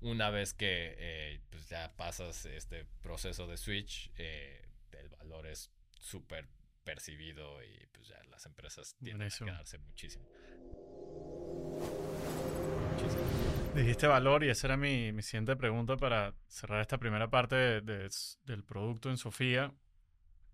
una vez que pues ya pasas este proceso de switch, el valor es súper percibido y pues ya las empresas tienen que quedarse muchísimo. Dijiste valor y esa era mi, mi, siguiente pregunta para cerrar esta primera parte del producto en Sofía.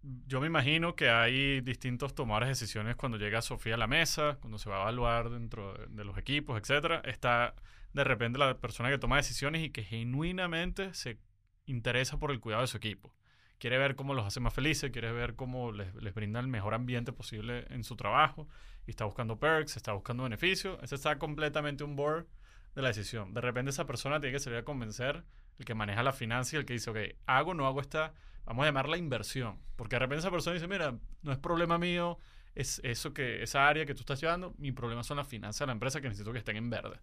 Yo me imagino que hay distintos tomadores de decisiones cuando llega Sofía a la mesa, cuando se va a evaluar dentro de, de los equipos, etc. Está de repente la persona que toma decisiones y que genuinamente se interesa por el cuidado de su equipo quiere ver cómo los hace más felices, quiere ver cómo les, les, brinda el mejor ambiente posible en su trabajo y está buscando perks, está buscando beneficios. Ese está completamente un board de la decisión. De repente esa persona tiene que salir a convencer el que maneja la finanza y el que dice, ok, hago o no hago esta, vamos a llamarla inversión. Porque de repente esa persona dice, mira, no es problema mío, es eso que, esa área que tú estás llevando, mi problema son las finanzas de la empresa que necesito que estén en verde.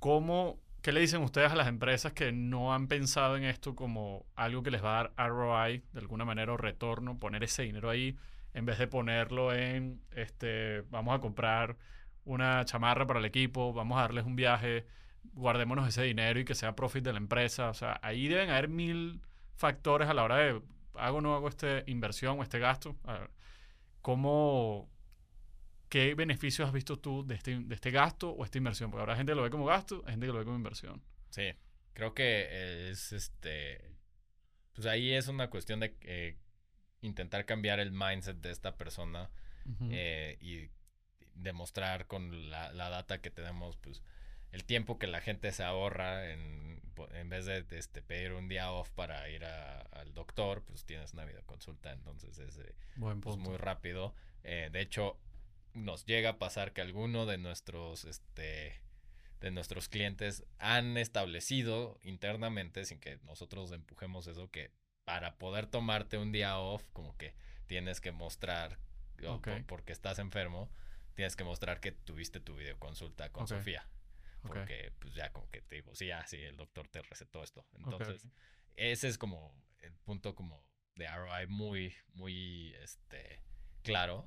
¿Cómo ¿Qué le dicen ustedes a las empresas que no han pensado en esto como algo que les va a dar ROI de alguna manera o retorno, poner ese dinero ahí en vez de ponerlo en, este, vamos a comprar una chamarra para el equipo, vamos a darles un viaje, guardémonos ese dinero y que sea profit de la empresa. O sea, ahí deben haber mil factores a la hora de hago o no hago esta inversión o este gasto. ¿Cómo, ¿Qué beneficios has visto tú de este, de este gasto o esta inversión? Porque habrá gente que lo ve como gasto, hay gente que lo ve como inversión. Sí, creo que es este. Pues ahí es una cuestión de eh, intentar cambiar el mindset de esta persona eh, y demostrar con la, data que tenemos, pues el tiempo que la gente se ahorra en, en vez de, este, pedir un día off para ir al doctor, pues tienes una videoconsulta, entonces es eh, pues, muy rápido. de hecho, nos llega a pasar que alguno de nuestros, este, de nuestros clientes han establecido internamente, sin que nosotros empujemos eso, que para poder tomarte un día off, como que tienes que mostrar, porque estás enfermo, tienes que mostrar que tuviste tu videoconsulta con Sofía. Porque pues ya como que te digo, sí, ya, sí, el doctor te recetó esto. Entonces, ese es como el punto como de ROI muy, muy, este, claro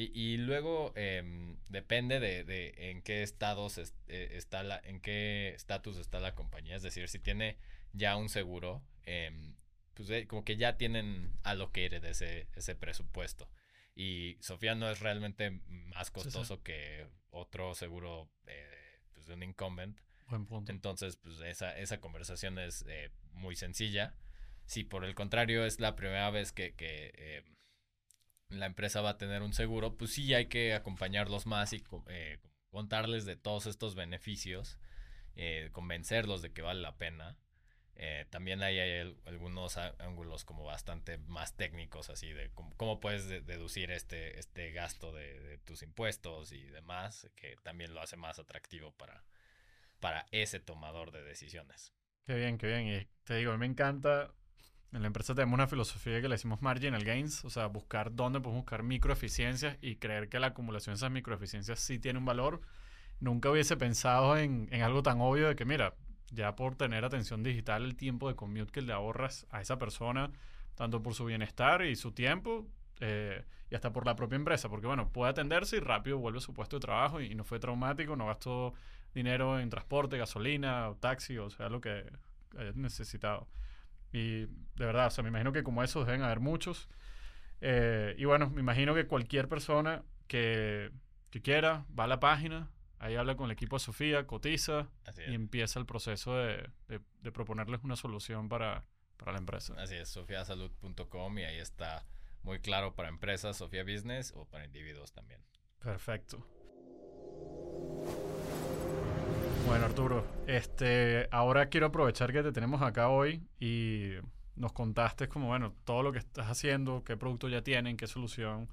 y, luego em, depende de, en qué estados eh, está la, en qué estatus está la compañía. Es decir, si tiene ya un seguro, em, pues eh, como que ya tienen allocated ese, ese presupuesto. Y Sofía no es realmente más costoso que otro seguro eh, pues de un incumbent. Buen punto. Entonces, pues esa, esa conversación es muy sencilla. Si por el contrario es la primera vez que, que em, la empresa va a tener un seguro, pues sí hay que acompañarlos más y eh, contarles de todos estos beneficios, eh, convencerlos de que vale la pena. Eh, también hay, algunos ángulos como bastante más técnicos, así de cómo, puedes deducir este, este gasto de, tus impuestos y demás, que también lo hace más atractivo para, para ese tomador de decisiones. Qué bien, qué bien. Y te digo, me encanta en la empresa tenemos una filosofía que le decimos marginal gains, o sea, buscar dónde podemos buscar microeficiencias y creer que la acumulación de esas microeficiencias sí tiene un valor. Nunca hubiese pensado en, en algo tan obvio de que, mira, ya por tener atención digital, el tiempo de commute que le ahorras a esa persona, tanto por su bienestar y su tiempo, eh, y hasta por la propia empresa, porque bueno, puede atenderse y rápido vuelve a su puesto de trabajo y, no fue traumático, no gastó dinero en transporte, gasolina o taxi, o sea, lo que haya necesitado. Y de verdad, o sea, me imagino que como esos deben haber muchos. Eh, y bueno, me imagino que cualquier persona que, que, quiera va a la página, ahí habla con el equipo de Sofía, cotiza y empieza el proceso de, de, proponerles una solución para, para, la empresa. Así es, sofiasalud.com y ahí está muy claro para empresas, Sofía Business o para individuos también. Perfecto. Bueno, Arturo, este, ahora quiero aprovechar que te tenemos acá hoy y nos contaste como, bueno, todo lo que estás haciendo, qué producto ya tienen, qué solución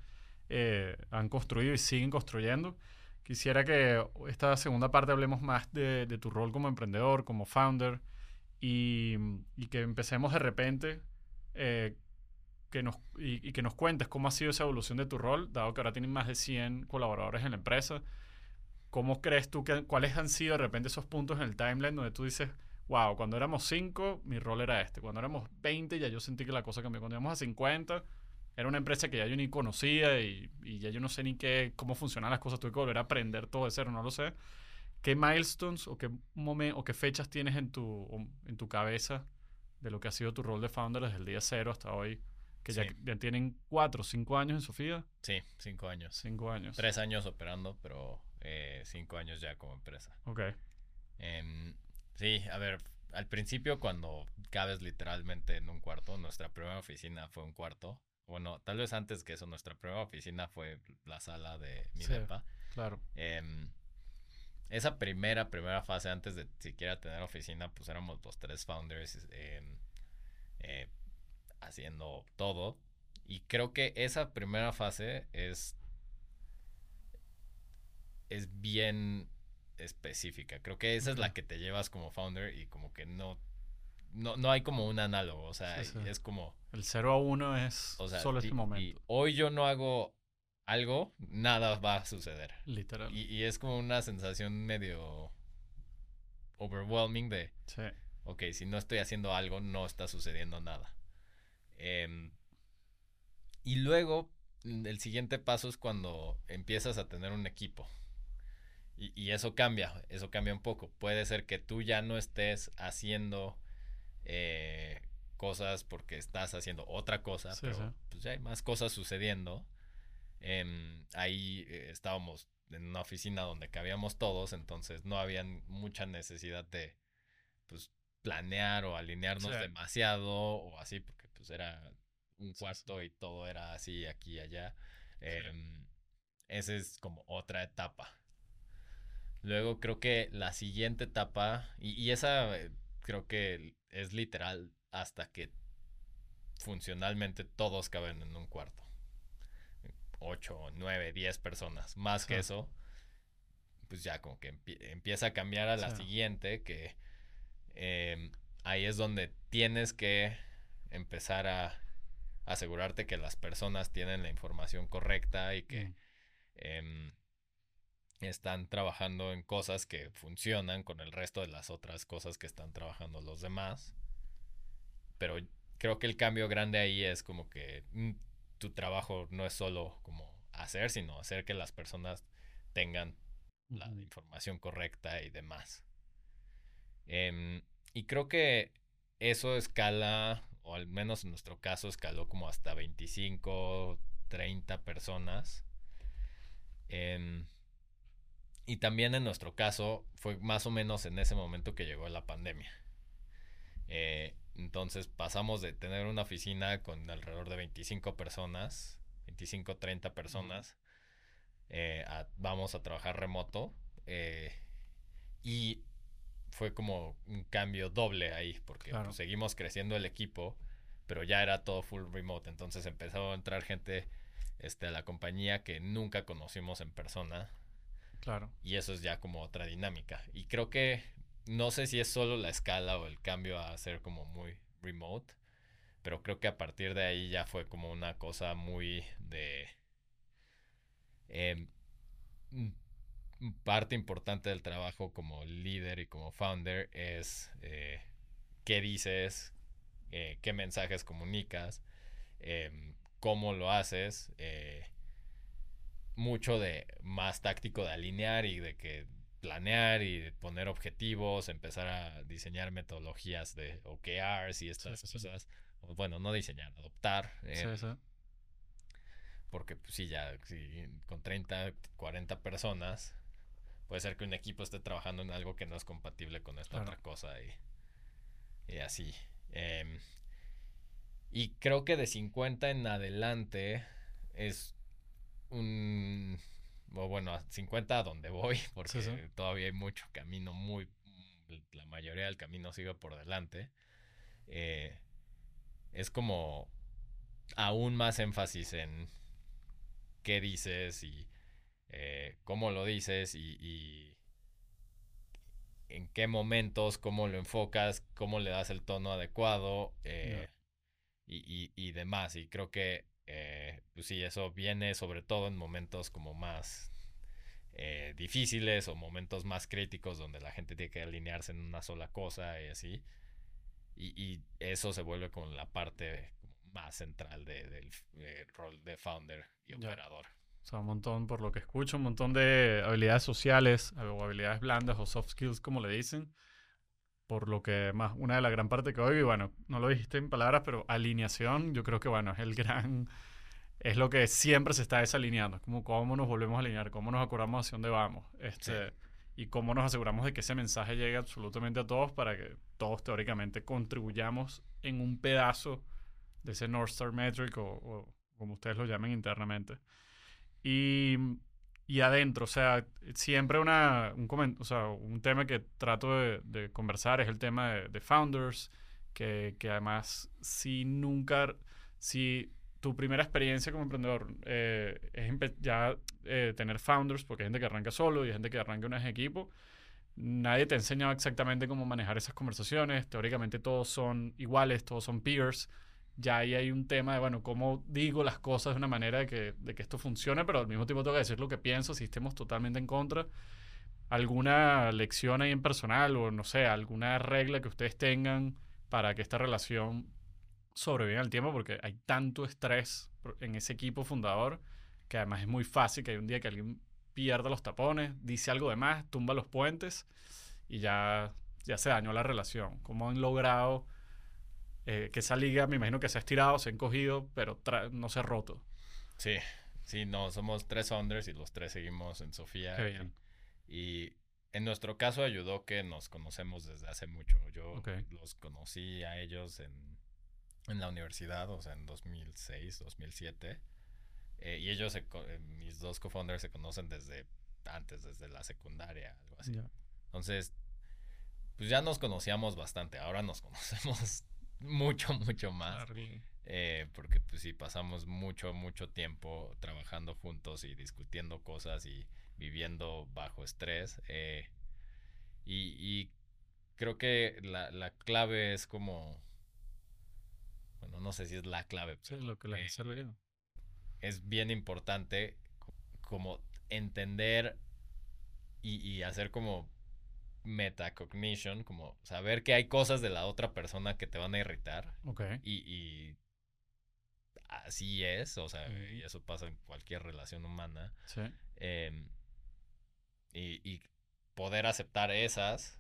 eh, han construido y siguen construyendo. Quisiera que esta segunda parte hablemos más de, tu rol como emprendedor, como founder, y, que empecemos de repente, eh, que nos, y, que nos cuentes cómo ha sido esa evolución de tu rol, dado que ahora tienen más de 100 colaboradores en la empresa. ¿Cómo crees tú que, cuáles han sido de repente esos puntos en el timeline donde tú dices, wow, cuando éramos 5, mi rol era este. Cuando éramos 20, ya yo sentí que la cosa cambió. Cuando íbamos a 50, era una empresa que ya yo ni conocía y, y ya yo no sé ni qué, cómo funcionan las cosas. Tuve que volver a aprender todo de cero, no lo sé. ¿Qué milestones o qué, o qué fechas tienes en tu, en tu cabeza de lo que ha sido tu rol de founder desde el día cero hasta hoy? Que ya, tienen cuatro, cinco años en Sofía. Sí, cinco años. Cinco años. Tres años operando, pero eh, cinco años ya como empresa. Ok. Em, sí, a ver, al principio cuando cabes literalmente en un cuarto, nuestra primera oficina fue un cuarto. Bueno, tal vez antes que eso, nuestra primera oficina fue la sala de mi depa. Claro. Em, esa primera, primera fase, antes de siquiera tener oficina, pues éramos los tres founders em, eh, haciendo todo. Y creo que esa primera fase es, es bien específica. Creo que esa es la que te llevas como founder y como que no no, no hay como un análogo, o sea, es como... El 0 a 1 es solo este momento. Y hoy yo no hago algo, nada va a suceder. Literal. Y, es como una sensación medio overwhelming de, sí. ok, si no estoy haciendo algo, no está sucediendo nada. Em, y luego, el siguiente paso es cuando empiezas a tener un equipo. Y, y, eso cambia, eso cambia un poco. Puede ser que tú ya no estés haciendo eh, cosas porque estás haciendo otra cosa, pero pues ya hay más cosas sucediendo. Em, ahí eh, estábamos en una oficina donde cabíamos todos, entonces no había mucha necesidad de pues planear o alinearnos demasiado o así, porque pues era un cuarto y todo era así aquí y allá. Eh, esa es como otra etapa. Luego creo que la siguiente etapa, y, y esa eh, creo que es literal hasta que funcionalmente todos caben en un cuarto. 8, 9, 10 personas. Más que eso, pues ya como que empieza a cambiar a la siguiente, que em, ahí es donde tienes que empezar a asegurarte que las personas tienen la información correcta y que mm. em, están trabajando en cosas que funcionan con el resto de las otras cosas que están trabajando los demás. Pero creo que el cambio grande ahí es como que mm, tu trabajo no es solo como hacer, sino hacer que las personas tengan la información correcta y demás. Em, y creo que eso escala, o al menos en nuestro caso, escaló como hasta 25, 30 personas. Em, y también en nuestro caso fue más o menos en ese momento que llegó la pandemia. Eh, entonces pasamos de tener una oficina con alrededor de 25 personas, 25, 30 personas, eh, vamos a trabajar remoto. Eh, y fue como un cambio doble ahí, porque pues, seguimos creciendo el equipo, pero ya era todo full remote. Entonces empezó a entrar gente este, a la compañía que nunca conocimos en persona Claro. Y eso es ya como otra dinámica. Y creo que no sé si es solo la escala o el cambio a ser como muy remote, pero creo que a partir de ahí ya fue como una cosa muy de... Eh, parte importante del trabajo como líder y como founder es eh, qué dices, eh, qué mensajes comunicas, em, cómo lo haces, eh, mucho de más táctico de alinear y de que planear y poner objetivos, empezar a diseñar metodologías de OKRs y estas cosas. Bueno, no diseñar, adoptar. Eh, porque pues sí, ya con 30, 40 personas, puede ser que un equipo esté trabajando en algo que no es compatible con esta otra cosa y, así. Em, y creo que de 50 en adelante es un o bueno, a 50 a donde voy, porque todavía hay mucho camino, muy, la mayoría del camino sigue por delante. Eh, es como aún más énfasis en qué dices y eh, cómo lo dices y, en qué momentos, cómo lo enfocas, cómo le das el tono adecuado. Eh, y, y, demás. Y creo que, eh, pues sí, eso viene sobre todo en momentos como más eh, difíciles o momentos más críticos donde la gente tiene que alinearse en una sola cosa y así. Y, eso se vuelve con la parte más central del rol de founder y operador. O sea, un montón, por lo que escucho, un montón de habilidades sociales o habilidades blandas o soft skills, como le dicen. Por lo que más, una de las gran parte que oigo, y bueno, no lo dijiste en palabras, pero alineación, yo creo que bueno, es el gran es lo que siempre se está desalineando. Como cómo nos volvemos a alinear, cómo nos acordamos hacia dónde vamos. Este, Y cómo nos aseguramos de que ese mensaje llegue absolutamente a todos para que todos teóricamente contribuyamos en un pedazo de ese North Star Metric o, como ustedes lo llamen internamente. Y, y adentro, o sea, siempre una, un, o sea, un tema que trato de, conversar es el tema de, founders, que, que, además si nunca, si tu primera experiencia como emprendedor eh, es ya eh, tener founders, porque hay gente que arranca solo y hay gente que arranca en un equipo. Nadie te ha enseñado exactamente cómo manejar esas conversaciones. Teóricamente todos son iguales, todos son peers. Ya ahí hay un tema de, bueno, cómo digo las cosas de una manera de que, de que esto funcione, pero al mismo tiempo tengo que decir lo que pienso si estemos totalmente en contra. ¿Alguna lección ahí en personal o no sé, alguna regla que ustedes tengan para que esta relación sobreviven al tiempo porque hay tanto estrés en ese equipo fundador que además es muy fácil que hay un día que alguien pierda los tapones, dice algo de más, tumba los puentes y ya, ya se dañó la relación. ¿Cómo han logrado eh, que esa liga, me imagino que se ha estirado, se ha encogido, pero no se ha roto? Sí, sí, no, somos tres founders y los tres seguimos en Sofía. Y, en nuestro caso ayudó que nos conocemos desde hace mucho. Yo los conocí a ellos en en la universidad, o sea, en 2006, 2007. Eh, y ellos, eh, mis dos co-founders se conocen desde antes, desde la secundaria, algo así. Entonces, pues ya nos conocíamos bastante. Ahora nos conocemos mucho, mucho más. Eh, porque pues sí, pasamos mucho, mucho tiempo trabajando juntos y discutiendo cosas y viviendo bajo estrés. y, y, creo que la, la clave es como bueno, no sé si es la clave. Sí, lo que les eh, Es bien importante como entender y, hacer como metacognition, como saber que hay cosas de la otra persona que te van a irritar. Ok. Y, así es, o sea, y eso pasa en cualquier relación humana. Sí. Em, y, y, poder aceptar esas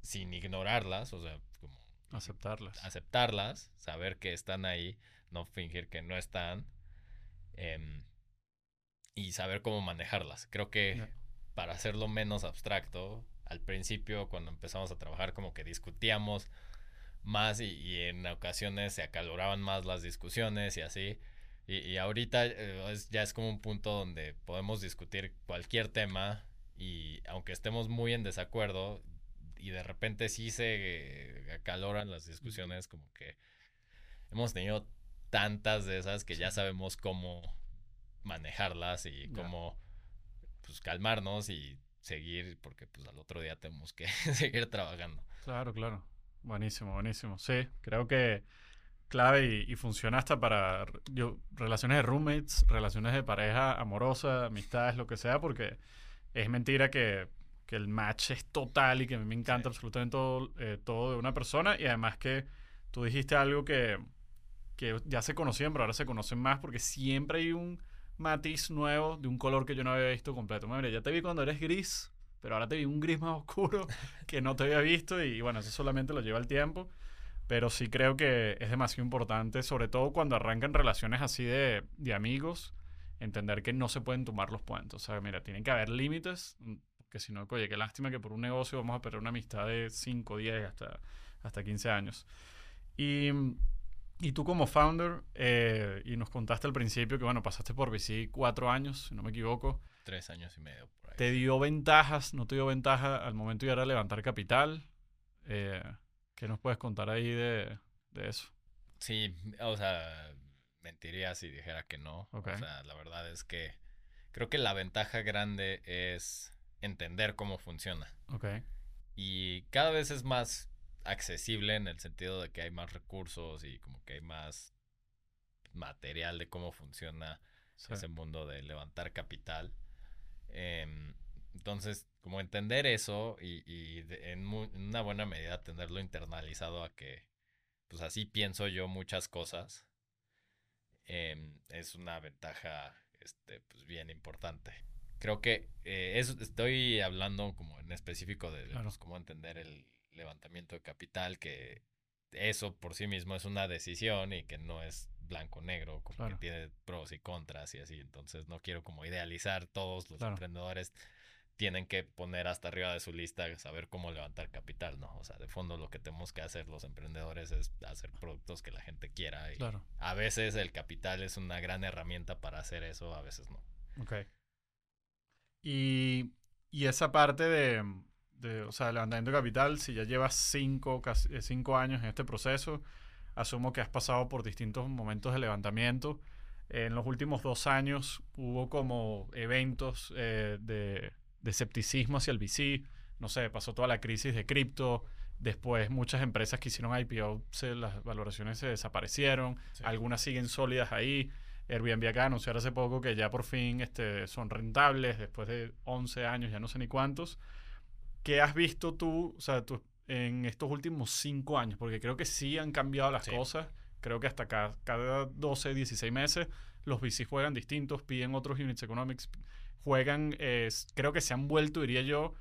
sin ignorarlas, o sea, como Aceptarlas. Aceptarlas, saber que están ahí, no fingir que no están. Em, y saber cómo manejarlas. Creo que para hacerlo menos abstracto, al principio cuando empezamos a trabajar como que discutíamos más y, en ocasiones se acaloraban más las discusiones y así. Y, ahorita eh, ya es como un punto donde podemos discutir cualquier tema y aunque estemos muy en desacuerdo, y de repente sí se acaloran las discusiones, como que hemos tenido tantas de esas que ya sabemos cómo manejarlas y cómo pues calmarnos y seguir porque pues al otro día tenemos que seguir trabajando. Claro, claro. Buenísimo, buenísimo. Sí, creo que clave y, funciona hasta para yo, relaciones de roommates, relaciones de pareja amorosa, amistades, lo que sea, porque es mentira que que el match es total y que a mí me encanta absolutamente todo, eh, todo de una persona y además que tú dijiste algo que, que ya se conocían, pero ahora se conocen más porque siempre hay un matiz nuevo de un color que yo no había visto completo. Mira, ya te vi cuando eres gris, pero ahora te vi un gris más oscuro que no te había visto y bueno, eso solamente lo lleva el tiempo. Pero sí creo que es demasiado importante, sobre todo cuando arrancan relaciones así de, de amigos, entender que no se pueden tomar los puentes. O sea, mira, tienen que haber límites que si no, oye, qué lástima que por un negocio vamos a perder una amistad de 5, 10, hasta, hasta 15 años. Y, y tú como founder, eh, y nos contaste al principio que, bueno, pasaste por VC cuatro años, si no me equivoco. Tres años y medio por ahí. ¿Te dio ventajas, no te dio ventaja al momento de ir a levantar capital? Eh, ¿Qué nos puedes contar ahí de, de, eso? Sí, o sea, mentiría si dijera que no. O sea, la verdad es que creo que la ventaja grande es entender cómo funciona. Ok. Y cada vez es más accesible en el sentido de que hay más recursos y como que hay más material de cómo funciona ese mundo de levantar capital. Em, entonces, como entender eso y, en, una buena medida tenerlo internalizado a que, pues así pienso yo muchas cosas, em, es una ventaja este, pues bien importante. Creo que eh, estoy hablando como en específico de, pues, cómo entender el levantamiento de capital, que eso por sí mismo es una decisión y que no es blanco-negro, como que tiene pros y contras y así. Entonces no quiero como idealizar todos los emprendedores tienen que poner hasta arriba de su lista saber cómo levantar capital, ¿no? O sea, de fondo lo que tenemos que hacer los emprendedores es hacer productos que la gente quiera. Y claro. A veces el capital es una gran herramienta para hacer eso, a veces no. Ok. Y, y esa parte de, de, o sea, levantamiento de capital, si ya llevas cinco, casi, eh, cinco años en este proceso, asumo que has pasado por distintos momentos de levantamiento. En los últimos dos años hubo como eventos eh, de, de, escepticismo hacia el VC. No sé, pasó toda la crisis de cripto. Después muchas empresas que hicieron IPO, se, las valoraciones se desaparecieron. Algunas siguen sólidas ahí. Airbnb acá anunció hace poco que ya por fin este, son rentables después de 11 años, ya no sé ni cuántos. ¿Qué has visto tú, o sea, tú, en estos últimos cinco años? Porque creo que sí han cambiado las cosas. Creo que hasta cada, cada 12, 16 meses los VC juegan distintos, piden otros units economics, juegan, creo que se han vuelto, diría yo,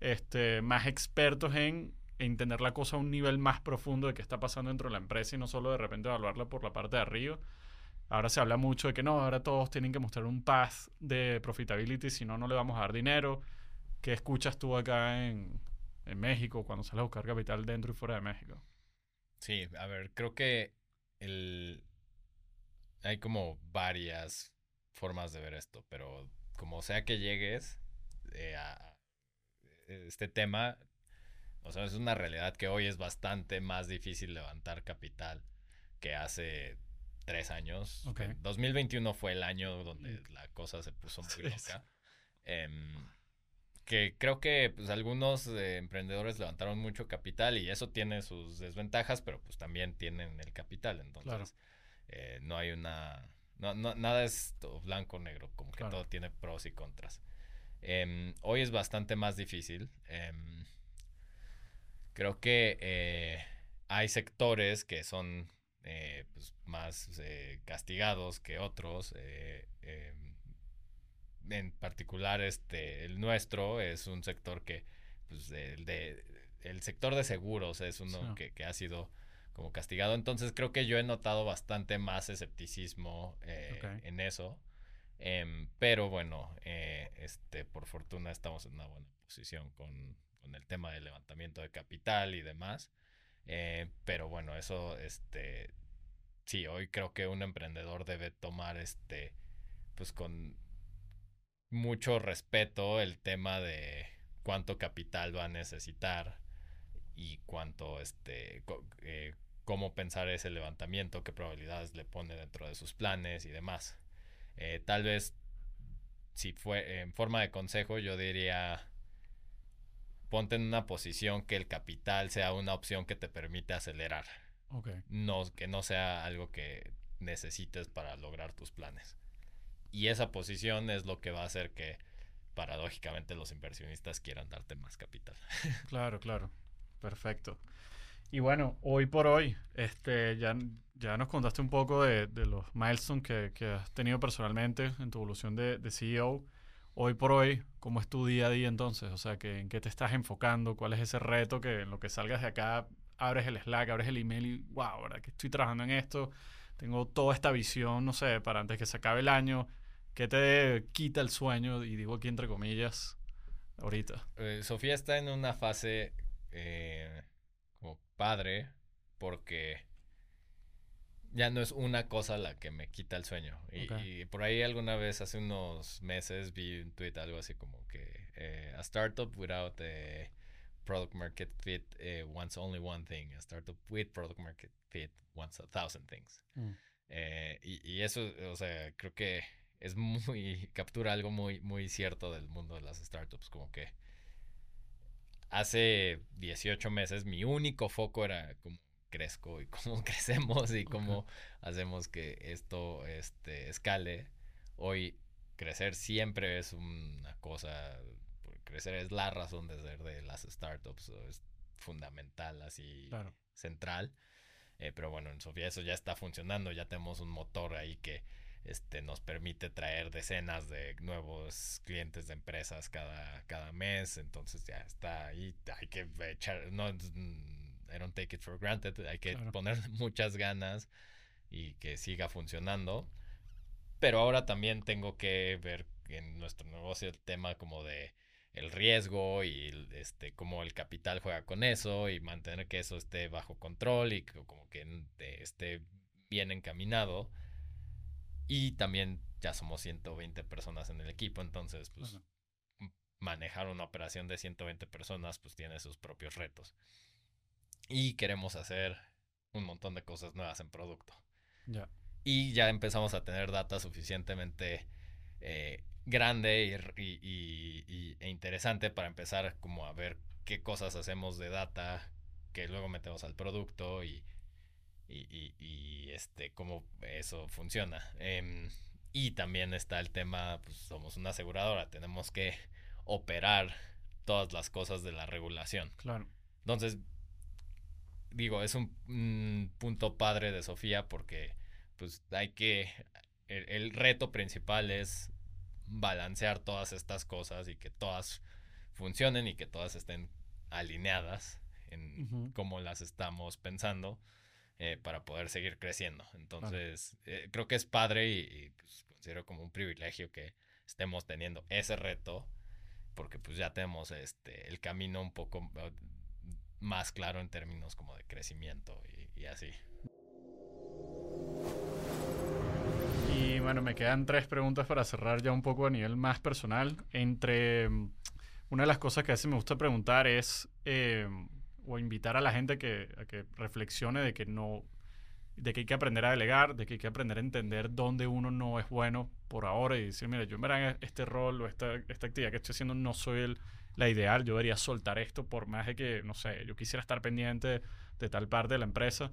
este, más expertos en entender la cosa a un nivel más profundo de qué está pasando dentro de la empresa y no solo de repente evaluarla por la parte de arriba. Ahora se habla mucho de que no, ahora todos tienen que mostrar un path de profitability, si no, no le vamos a dar dinero. ¿Qué escuchas tú acá en, en México cuando sales a buscar capital dentro y fuera de México? Sí, a ver, creo que el... hay como varias formas de ver esto, pero como sea que llegues eh, a este tema, o sea, es una realidad que hoy es bastante más difícil levantar capital que hace tres años. 2021 fue el año donde mm. la cosa se puso muy loca. Em, que creo que pues, algunos eh, emprendedores levantaron mucho capital y eso tiene sus desventajas, pero pues también tienen el capital. Entonces, eh, no hay una... No, nada es blanco o negro, como que todo tiene pros y contras. Em, hoy es bastante más difícil. Em, creo que eh, hay sectores que son pues, más castigados que otros. En particular este el nuestro es un sector que pues el de el sector de seguros es uno que, ha sido como castigado. Entonces creo que yo he notado bastante más escepticismo eh, en eso. Em, pero bueno eh, este por fortuna estamos en una buena posición con, con el tema del levantamiento de capital y demás. Eh, pero bueno eso este sí hoy creo que un emprendedor debe tomar este pues con mucho respeto el tema de cuánto capital va a necesitar y cuánto, este, eh, cómo pensar ese levantamiento, qué probabilidades le pone dentro de sus planes y demás. Eh, tal vez, si fue en forma de consejo, yo diría, ponte en una posición que el capital sea una opción que te permite acelerar. No, que no sea algo que necesites para lograr tus planes. Y esa posición es lo que va a hacer que paradójicamente los inversionistas quieran darte más capital. Claro, claro. Perfecto. Y bueno, hoy por hoy, este, ya, ya nos contaste un poco de, los milestones que, que, has tenido personalmente en tu evolución de, de, CEO. Hoy por hoy, ¿cómo es tu día a día entonces? O sea, que, ¿en qué te estás enfocando? ¿Cuál es ese reto que en lo que salgas de acá abres el Slack, abres el email y, wow, ¿verdad? Que estoy trabajando en esto. Tengo toda esta visión, no sé, para antes que se acabe el año ¿Qué te quita el sueño? Y digo aquí entre comillas, ahorita. Eh, Sofía está en una fase eh, como padre porque ya no es una cosa la que me quita el sueño. Y, por ahí alguna vez, hace unos meses, vi un tweet algo así como que eh, a startup without a product market fit wants only one thing. A startup with product market fit wants a thousand things. Mm. y, y, eso, o sea, creo que es muy, captura algo muy, muy cierto del mundo de las startups, como que hace 18 meses mi único foco era cómo crezco y cómo crecemos y cómo hacemos que esto este, escale. Hoy crecer siempre es una cosa, crecer es la razón de ser de las startups, es fundamental, así central. Eh, pero bueno, en Sofía eso ya está funcionando, ya tenemos un motor ahí que este, nos permite traer decenas de nuevos clientes de empresas cada, cada mes, entonces ya está ahí, hay que echar, no, I don't take it for granted, hay que poner muchas ganas y que siga funcionando, pero ahora también tengo que ver en nuestro negocio el tema como de el riesgo y este cómo el capital juega con eso y mantener que eso esté bajo control y como que esté bien encaminado. Y también ya somos 120 personas en el equipo, entonces pues manejar una operación de 120 personas pues tiene sus propios retos. Y queremos hacer un montón de cosas nuevas en producto. Ya. Y ya empezamos a tener data suficientemente eh, grande y, e interesante para empezar como a ver qué cosas hacemos de data que luego metemos al producto y, y, este cómo eso funciona. Em, y también está el tema, pues somos una aseguradora, tenemos que operar todas las cosas de la regulación. Claro. Entonces, digo, es un, punto padre de Sofía porque pues hay que, el reto principal es balancear todas estas cosas y que todas funcionen y que todas estén alineadas en cómo las estamos pensando eh, para poder seguir creciendo. Entonces, eh, creo que es padre y, pues, considero como un privilegio que estemos teniendo ese reto porque pues ya tenemos este el camino un poco eh, más claro en términos como de crecimiento y así. Bueno, me quedan tres preguntas para cerrar ya un poco a nivel más personal. Entre mm, una de las cosas que a veces me gusta preguntar es eh, o invitar a la gente que, a que reflexione de que no de que hay que aprender a delegar, de que hay que aprender a entender dónde uno no es bueno por ahora y decir, mira, yo en verdad este rol o esta, esta actividad que estoy haciendo no soy el, la ideal, yo debería soltar esto por más de que, no sé, yo quisiera estar pendiente de tal parte de la empresa.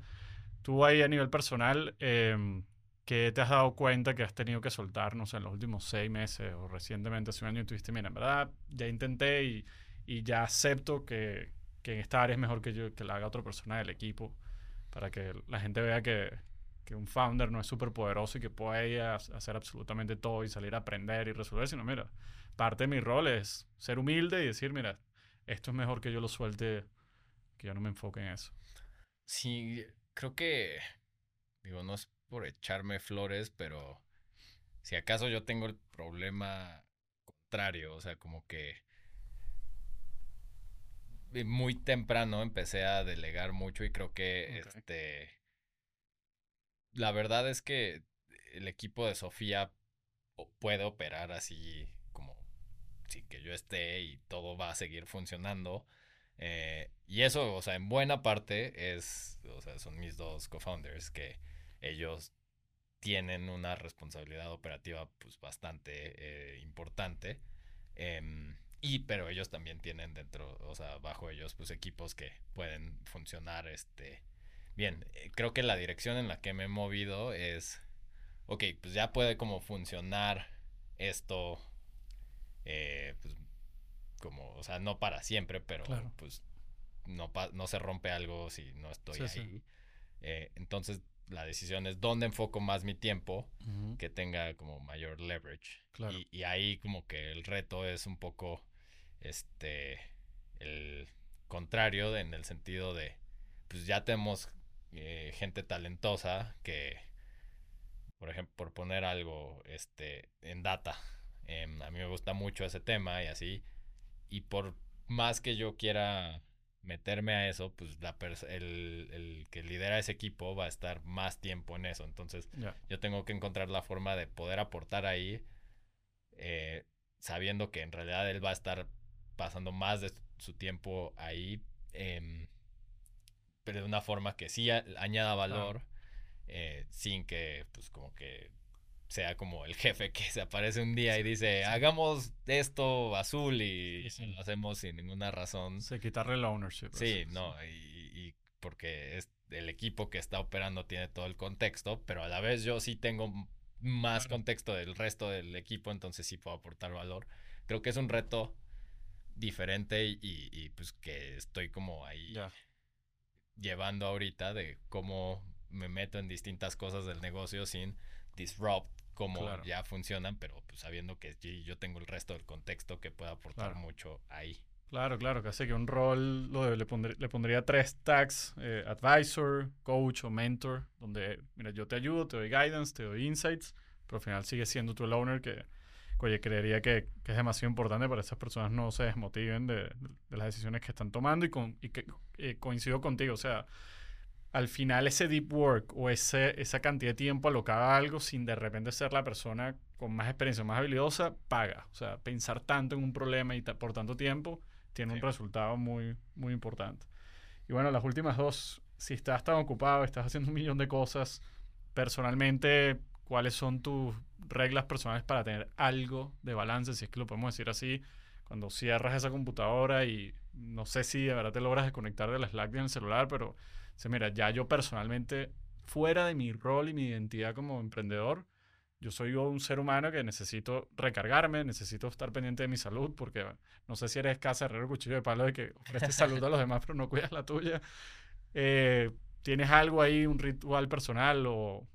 Tú ahí a nivel personal, eh, que te has dado cuenta que has tenido que soltar, no sé, en los últimos seis meses o recientemente hace un año y tuviste, mira, en verdad ya intenté y, y ya acepto que, que, en esta área es mejor que yo que la haga otra persona del equipo para que la gente vea que, que un founder no es súper poderoso y que puede hacer absolutamente todo y salir a aprender y resolver, sino mira, parte de mi rol es ser humilde y decir, mira, esto es mejor que yo lo suelte, que yo no me enfoque en eso. Sí, creo que, digo, no es por echarme flores, pero si acaso yo tengo el problema contrario, o sea, como que muy temprano empecé a delegar mucho y creo que este la verdad es que el equipo de Sofía puede operar así como sin que yo esté y todo va a seguir funcionando. Eh, y eso, o sea, en buena parte es, o sea, son mis dos co-founders que ellos tienen una responsabilidad operativa pues bastante eh, importante. Em, y pero ellos también tienen dentro, o sea, bajo ellos pues equipos que pueden funcionar este bien. Eh, creo que la dirección en la que me he movido es ok, pues ya puede como funcionar esto eh, pues como, o sea, no para siempre, pero pues no, no se rompe algo si no estoy ahí. entonces la decisión es dónde enfoco más mi tiempo que tenga como mayor leverage. Y, ahí como que el reto es un poco este el contrario en el sentido de pues ya tenemos eh, gente talentosa que por ejemplo por poner algo este en data em, a mí me gusta mucho ese tema y así. Y por más que yo quiera meterme a eso, pues la el, el, que lidera ese equipo va a estar más tiempo en eso. Entonces, yo tengo que encontrar la forma de poder aportar ahí, eh, sabiendo que en realidad él va a estar pasando más de su tiempo ahí, em, pero de una forma que sí añada valor, eh, sin que, pues como que sea como el jefe que se aparece un día y dice, hagamos esto azul y, lo hacemos sin ninguna razón. Sí, quitarle el ownership. Sí, no, y, porque es, el equipo que está operando tiene todo el contexto, pero a la vez yo sí tengo más contexto del resto del equipo, entonces sí puedo aportar valor. Creo que es un reto diferente y, pues que estoy como ahí llevando ahorita de cómo me meto en distintas cosas del negocio sin disrupt cómo ya funcionan, pero pues sabiendo que yo tengo el resto del contexto que puede aportar mucho ahí. Claro, claro, casi que un rol lo le, pondría, tres tags, eh, advisor, coach o mentor, donde, mira, yo te ayudo, te doy guidance, te doy insights, pero al final sigue siendo tú el owner que, oye, creería que, es demasiado importante para que esas personas no se desmotiven de, las decisiones que están tomando y, con, y que eh, coincido contigo, o sea, al final ese deep work o ese, esa cantidad de tiempo alocada a algo sin de repente ser la persona con más experiencia, más habilidosa, paga. O sea, pensar tanto en un problema y por tanto tiempo tiene un resultado muy, muy importante. Y bueno, las últimas dos, si estás tan ocupado, estás haciendo un millón de cosas, personalmente, ¿cuáles son tus reglas personales para tener algo de balance, si es que lo podemos decir así, cuando cierras esa computadora y no sé si de verdad te logras desconectar de la Slack en el celular, pero se mira, ya yo personalmente, fuera de mi rol y mi identidad como emprendedor, yo soy un ser humano que necesito recargarme, necesito estar pendiente de mi salud, porque no sé si eres casa herrero cuchillo de palo de que ofreces salud a los demás, pero no cuidas la tuya. Eh, ¿Tienes algo ahí, un ritual personal o,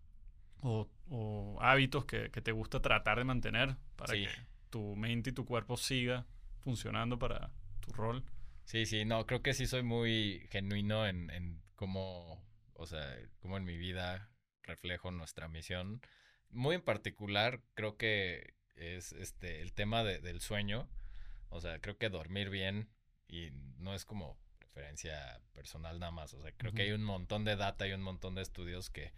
o, hábitos que, que, te gusta tratar de mantener para que tu mente y tu cuerpo siga funcionando para tu rol? Sí, sí, no, creo que sí soy muy genuino en, en cómo, o sea, cómo en mi vida reflejo nuestra misión. Muy en particular, creo que es este el tema del sueño. O sea, creo que dormir bien, y no es como preferencia personal nada más. O sea, creo que hay un montón de data y un montón de estudios que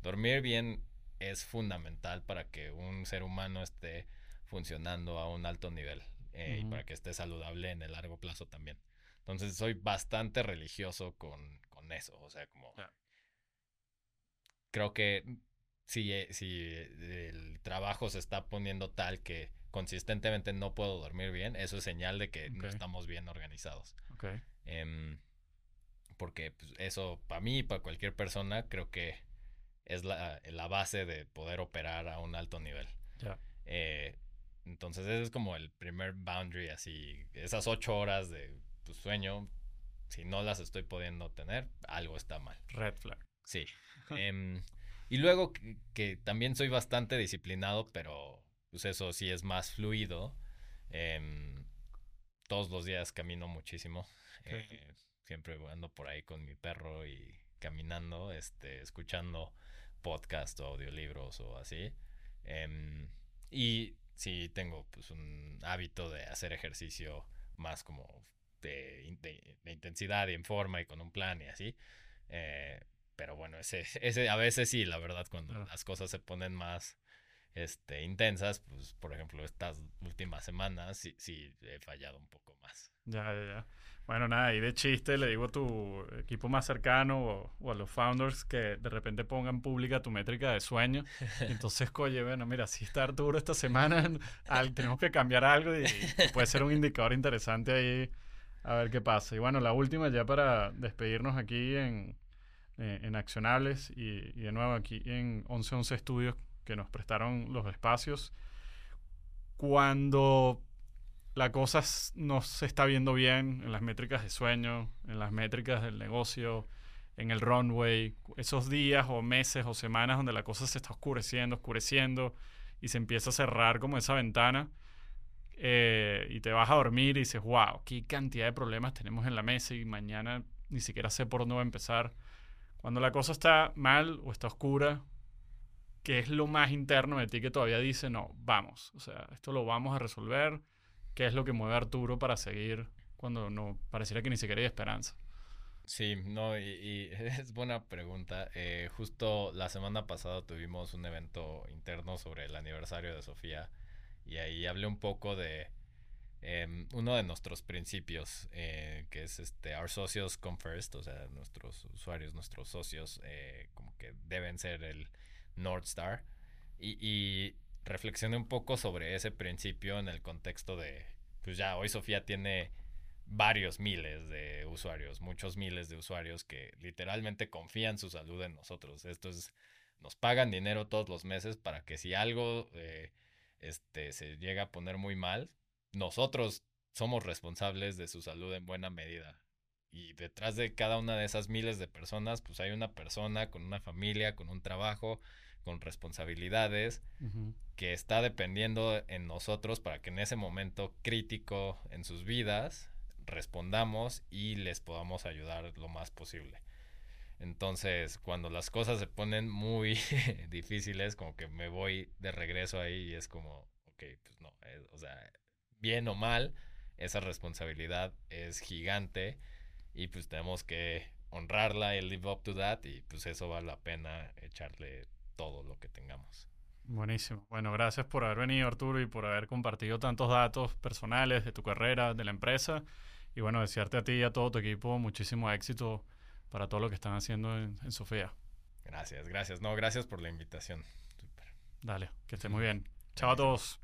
dormir bien es fundamental para que un ser humano esté funcionando a un alto nivel eh, y para que esté saludable en el largo plazo también. Entonces soy bastante religioso con, eso. O sea, como... Creo que si, eh, si el trabajo se está poniendo tal que consistentemente no puedo dormir bien, eso es señal de que no estamos bien organizados. Em, porque pues, eso, para mí y para cualquier persona, creo que es la, base de poder operar a un alto nivel. Eh, entonces, ese es como el primer boundary, así, esas ocho horas de tu sueño, si no las estoy pudiendo tener, algo está mal. Red flag. Sí. Em, y luego que, también soy bastante disciplinado, pero pues eso sí es más fluido. Em, todos los días camino muchísimo. Eh, siempre ando por ahí con mi perro y caminando, este, escuchando podcast o audiolibros o así. Em, y sí tengo pues un hábito de hacer ejercicio más como de, intensidad y en forma y con un plan y así. Eh, pero bueno, ese, ese a veces sí, la verdad, cuando las cosas se ponen más este, intensas, pues por ejemplo, estas últimas semanas sí, sí he fallado un poco más. Ya, ya, ya. Bueno, nada, y de chiste le digo a tu equipo más cercano o, a los founders que de repente pongan pública tu métrica de sueño. Entonces, oye, bueno, mira, si está Arturo esta semana, tenemos que cambiar algo y puede ser un indicador interesante ahí a ver qué pasa. Y bueno, la última ya para despedirnos aquí en, eh, en Accionables y, de nuevo aquí en 1111 Estudios que nos prestaron los espacios. Cuando la cosa no se está viendo bien en las métricas de sueño, en las métricas del negocio, en el runway, esos días o meses o semanas donde la cosa se está oscureciendo, oscureciendo y se empieza a cerrar como esa ventana eh, y te vas a dormir y dices, wow, qué cantidad de problemas tenemos en la mesa y mañana ni siquiera sé por dónde va a empezar. Cuando la cosa está mal o está oscura, ¿qué es lo más interno de ti que todavía dice, no, vamos, o sea, esto lo vamos a resolver? ¿Qué es lo que mueve a Arturo para seguir cuando no pareciera que ni siquiera hay esperanza? Sí, no, y, es buena pregunta. Eh, justo la semana pasada tuvimos un evento interno sobre el aniversario de Sofía y ahí hablé un poco de em, uno de nuestros principios, eh, que es este, our socios come first, o sea, nuestros usuarios, nuestros socios, eh, como que deben ser el North Star. Y, y reflexioné un poco sobre ese principio en el contexto de, pues ya, hoy Sofía tiene varios miles de usuarios, muchos miles de usuarios que literalmente confían su salud en nosotros. Esto es, nos pagan dinero todos los meses para que si algo eh, este, se llega a poner muy mal, nosotros somos responsables de su salud en buena medida. Y detrás de cada una de esas miles de personas, pues hay una persona con una familia, con un trabajo, con responsabilidades, que está dependiendo en nosotros para que en ese momento crítico en sus vidas respondamos y les podamos ayudar lo más posible. Entonces, cuando las cosas se ponen muy difíciles, como que me voy de regreso ahí y es como, ok, pues no, eh, o sea, bien o mal, esa responsabilidad es gigante y pues tenemos que honrarla y live up to that y pues eso vale la pena echarle todo lo que tengamos. Buenísimo. Bueno, gracias por haber venido Arturo y por haber compartido tantos datos personales de tu carrera, de la empresa. Y bueno, desearte a ti y a todo tu equipo muchísimo éxito para todo lo que están haciendo en, Sofía. Gracias, gracias. No, gracias por la invitación. Dale, que esté muy bien. Chao a todos.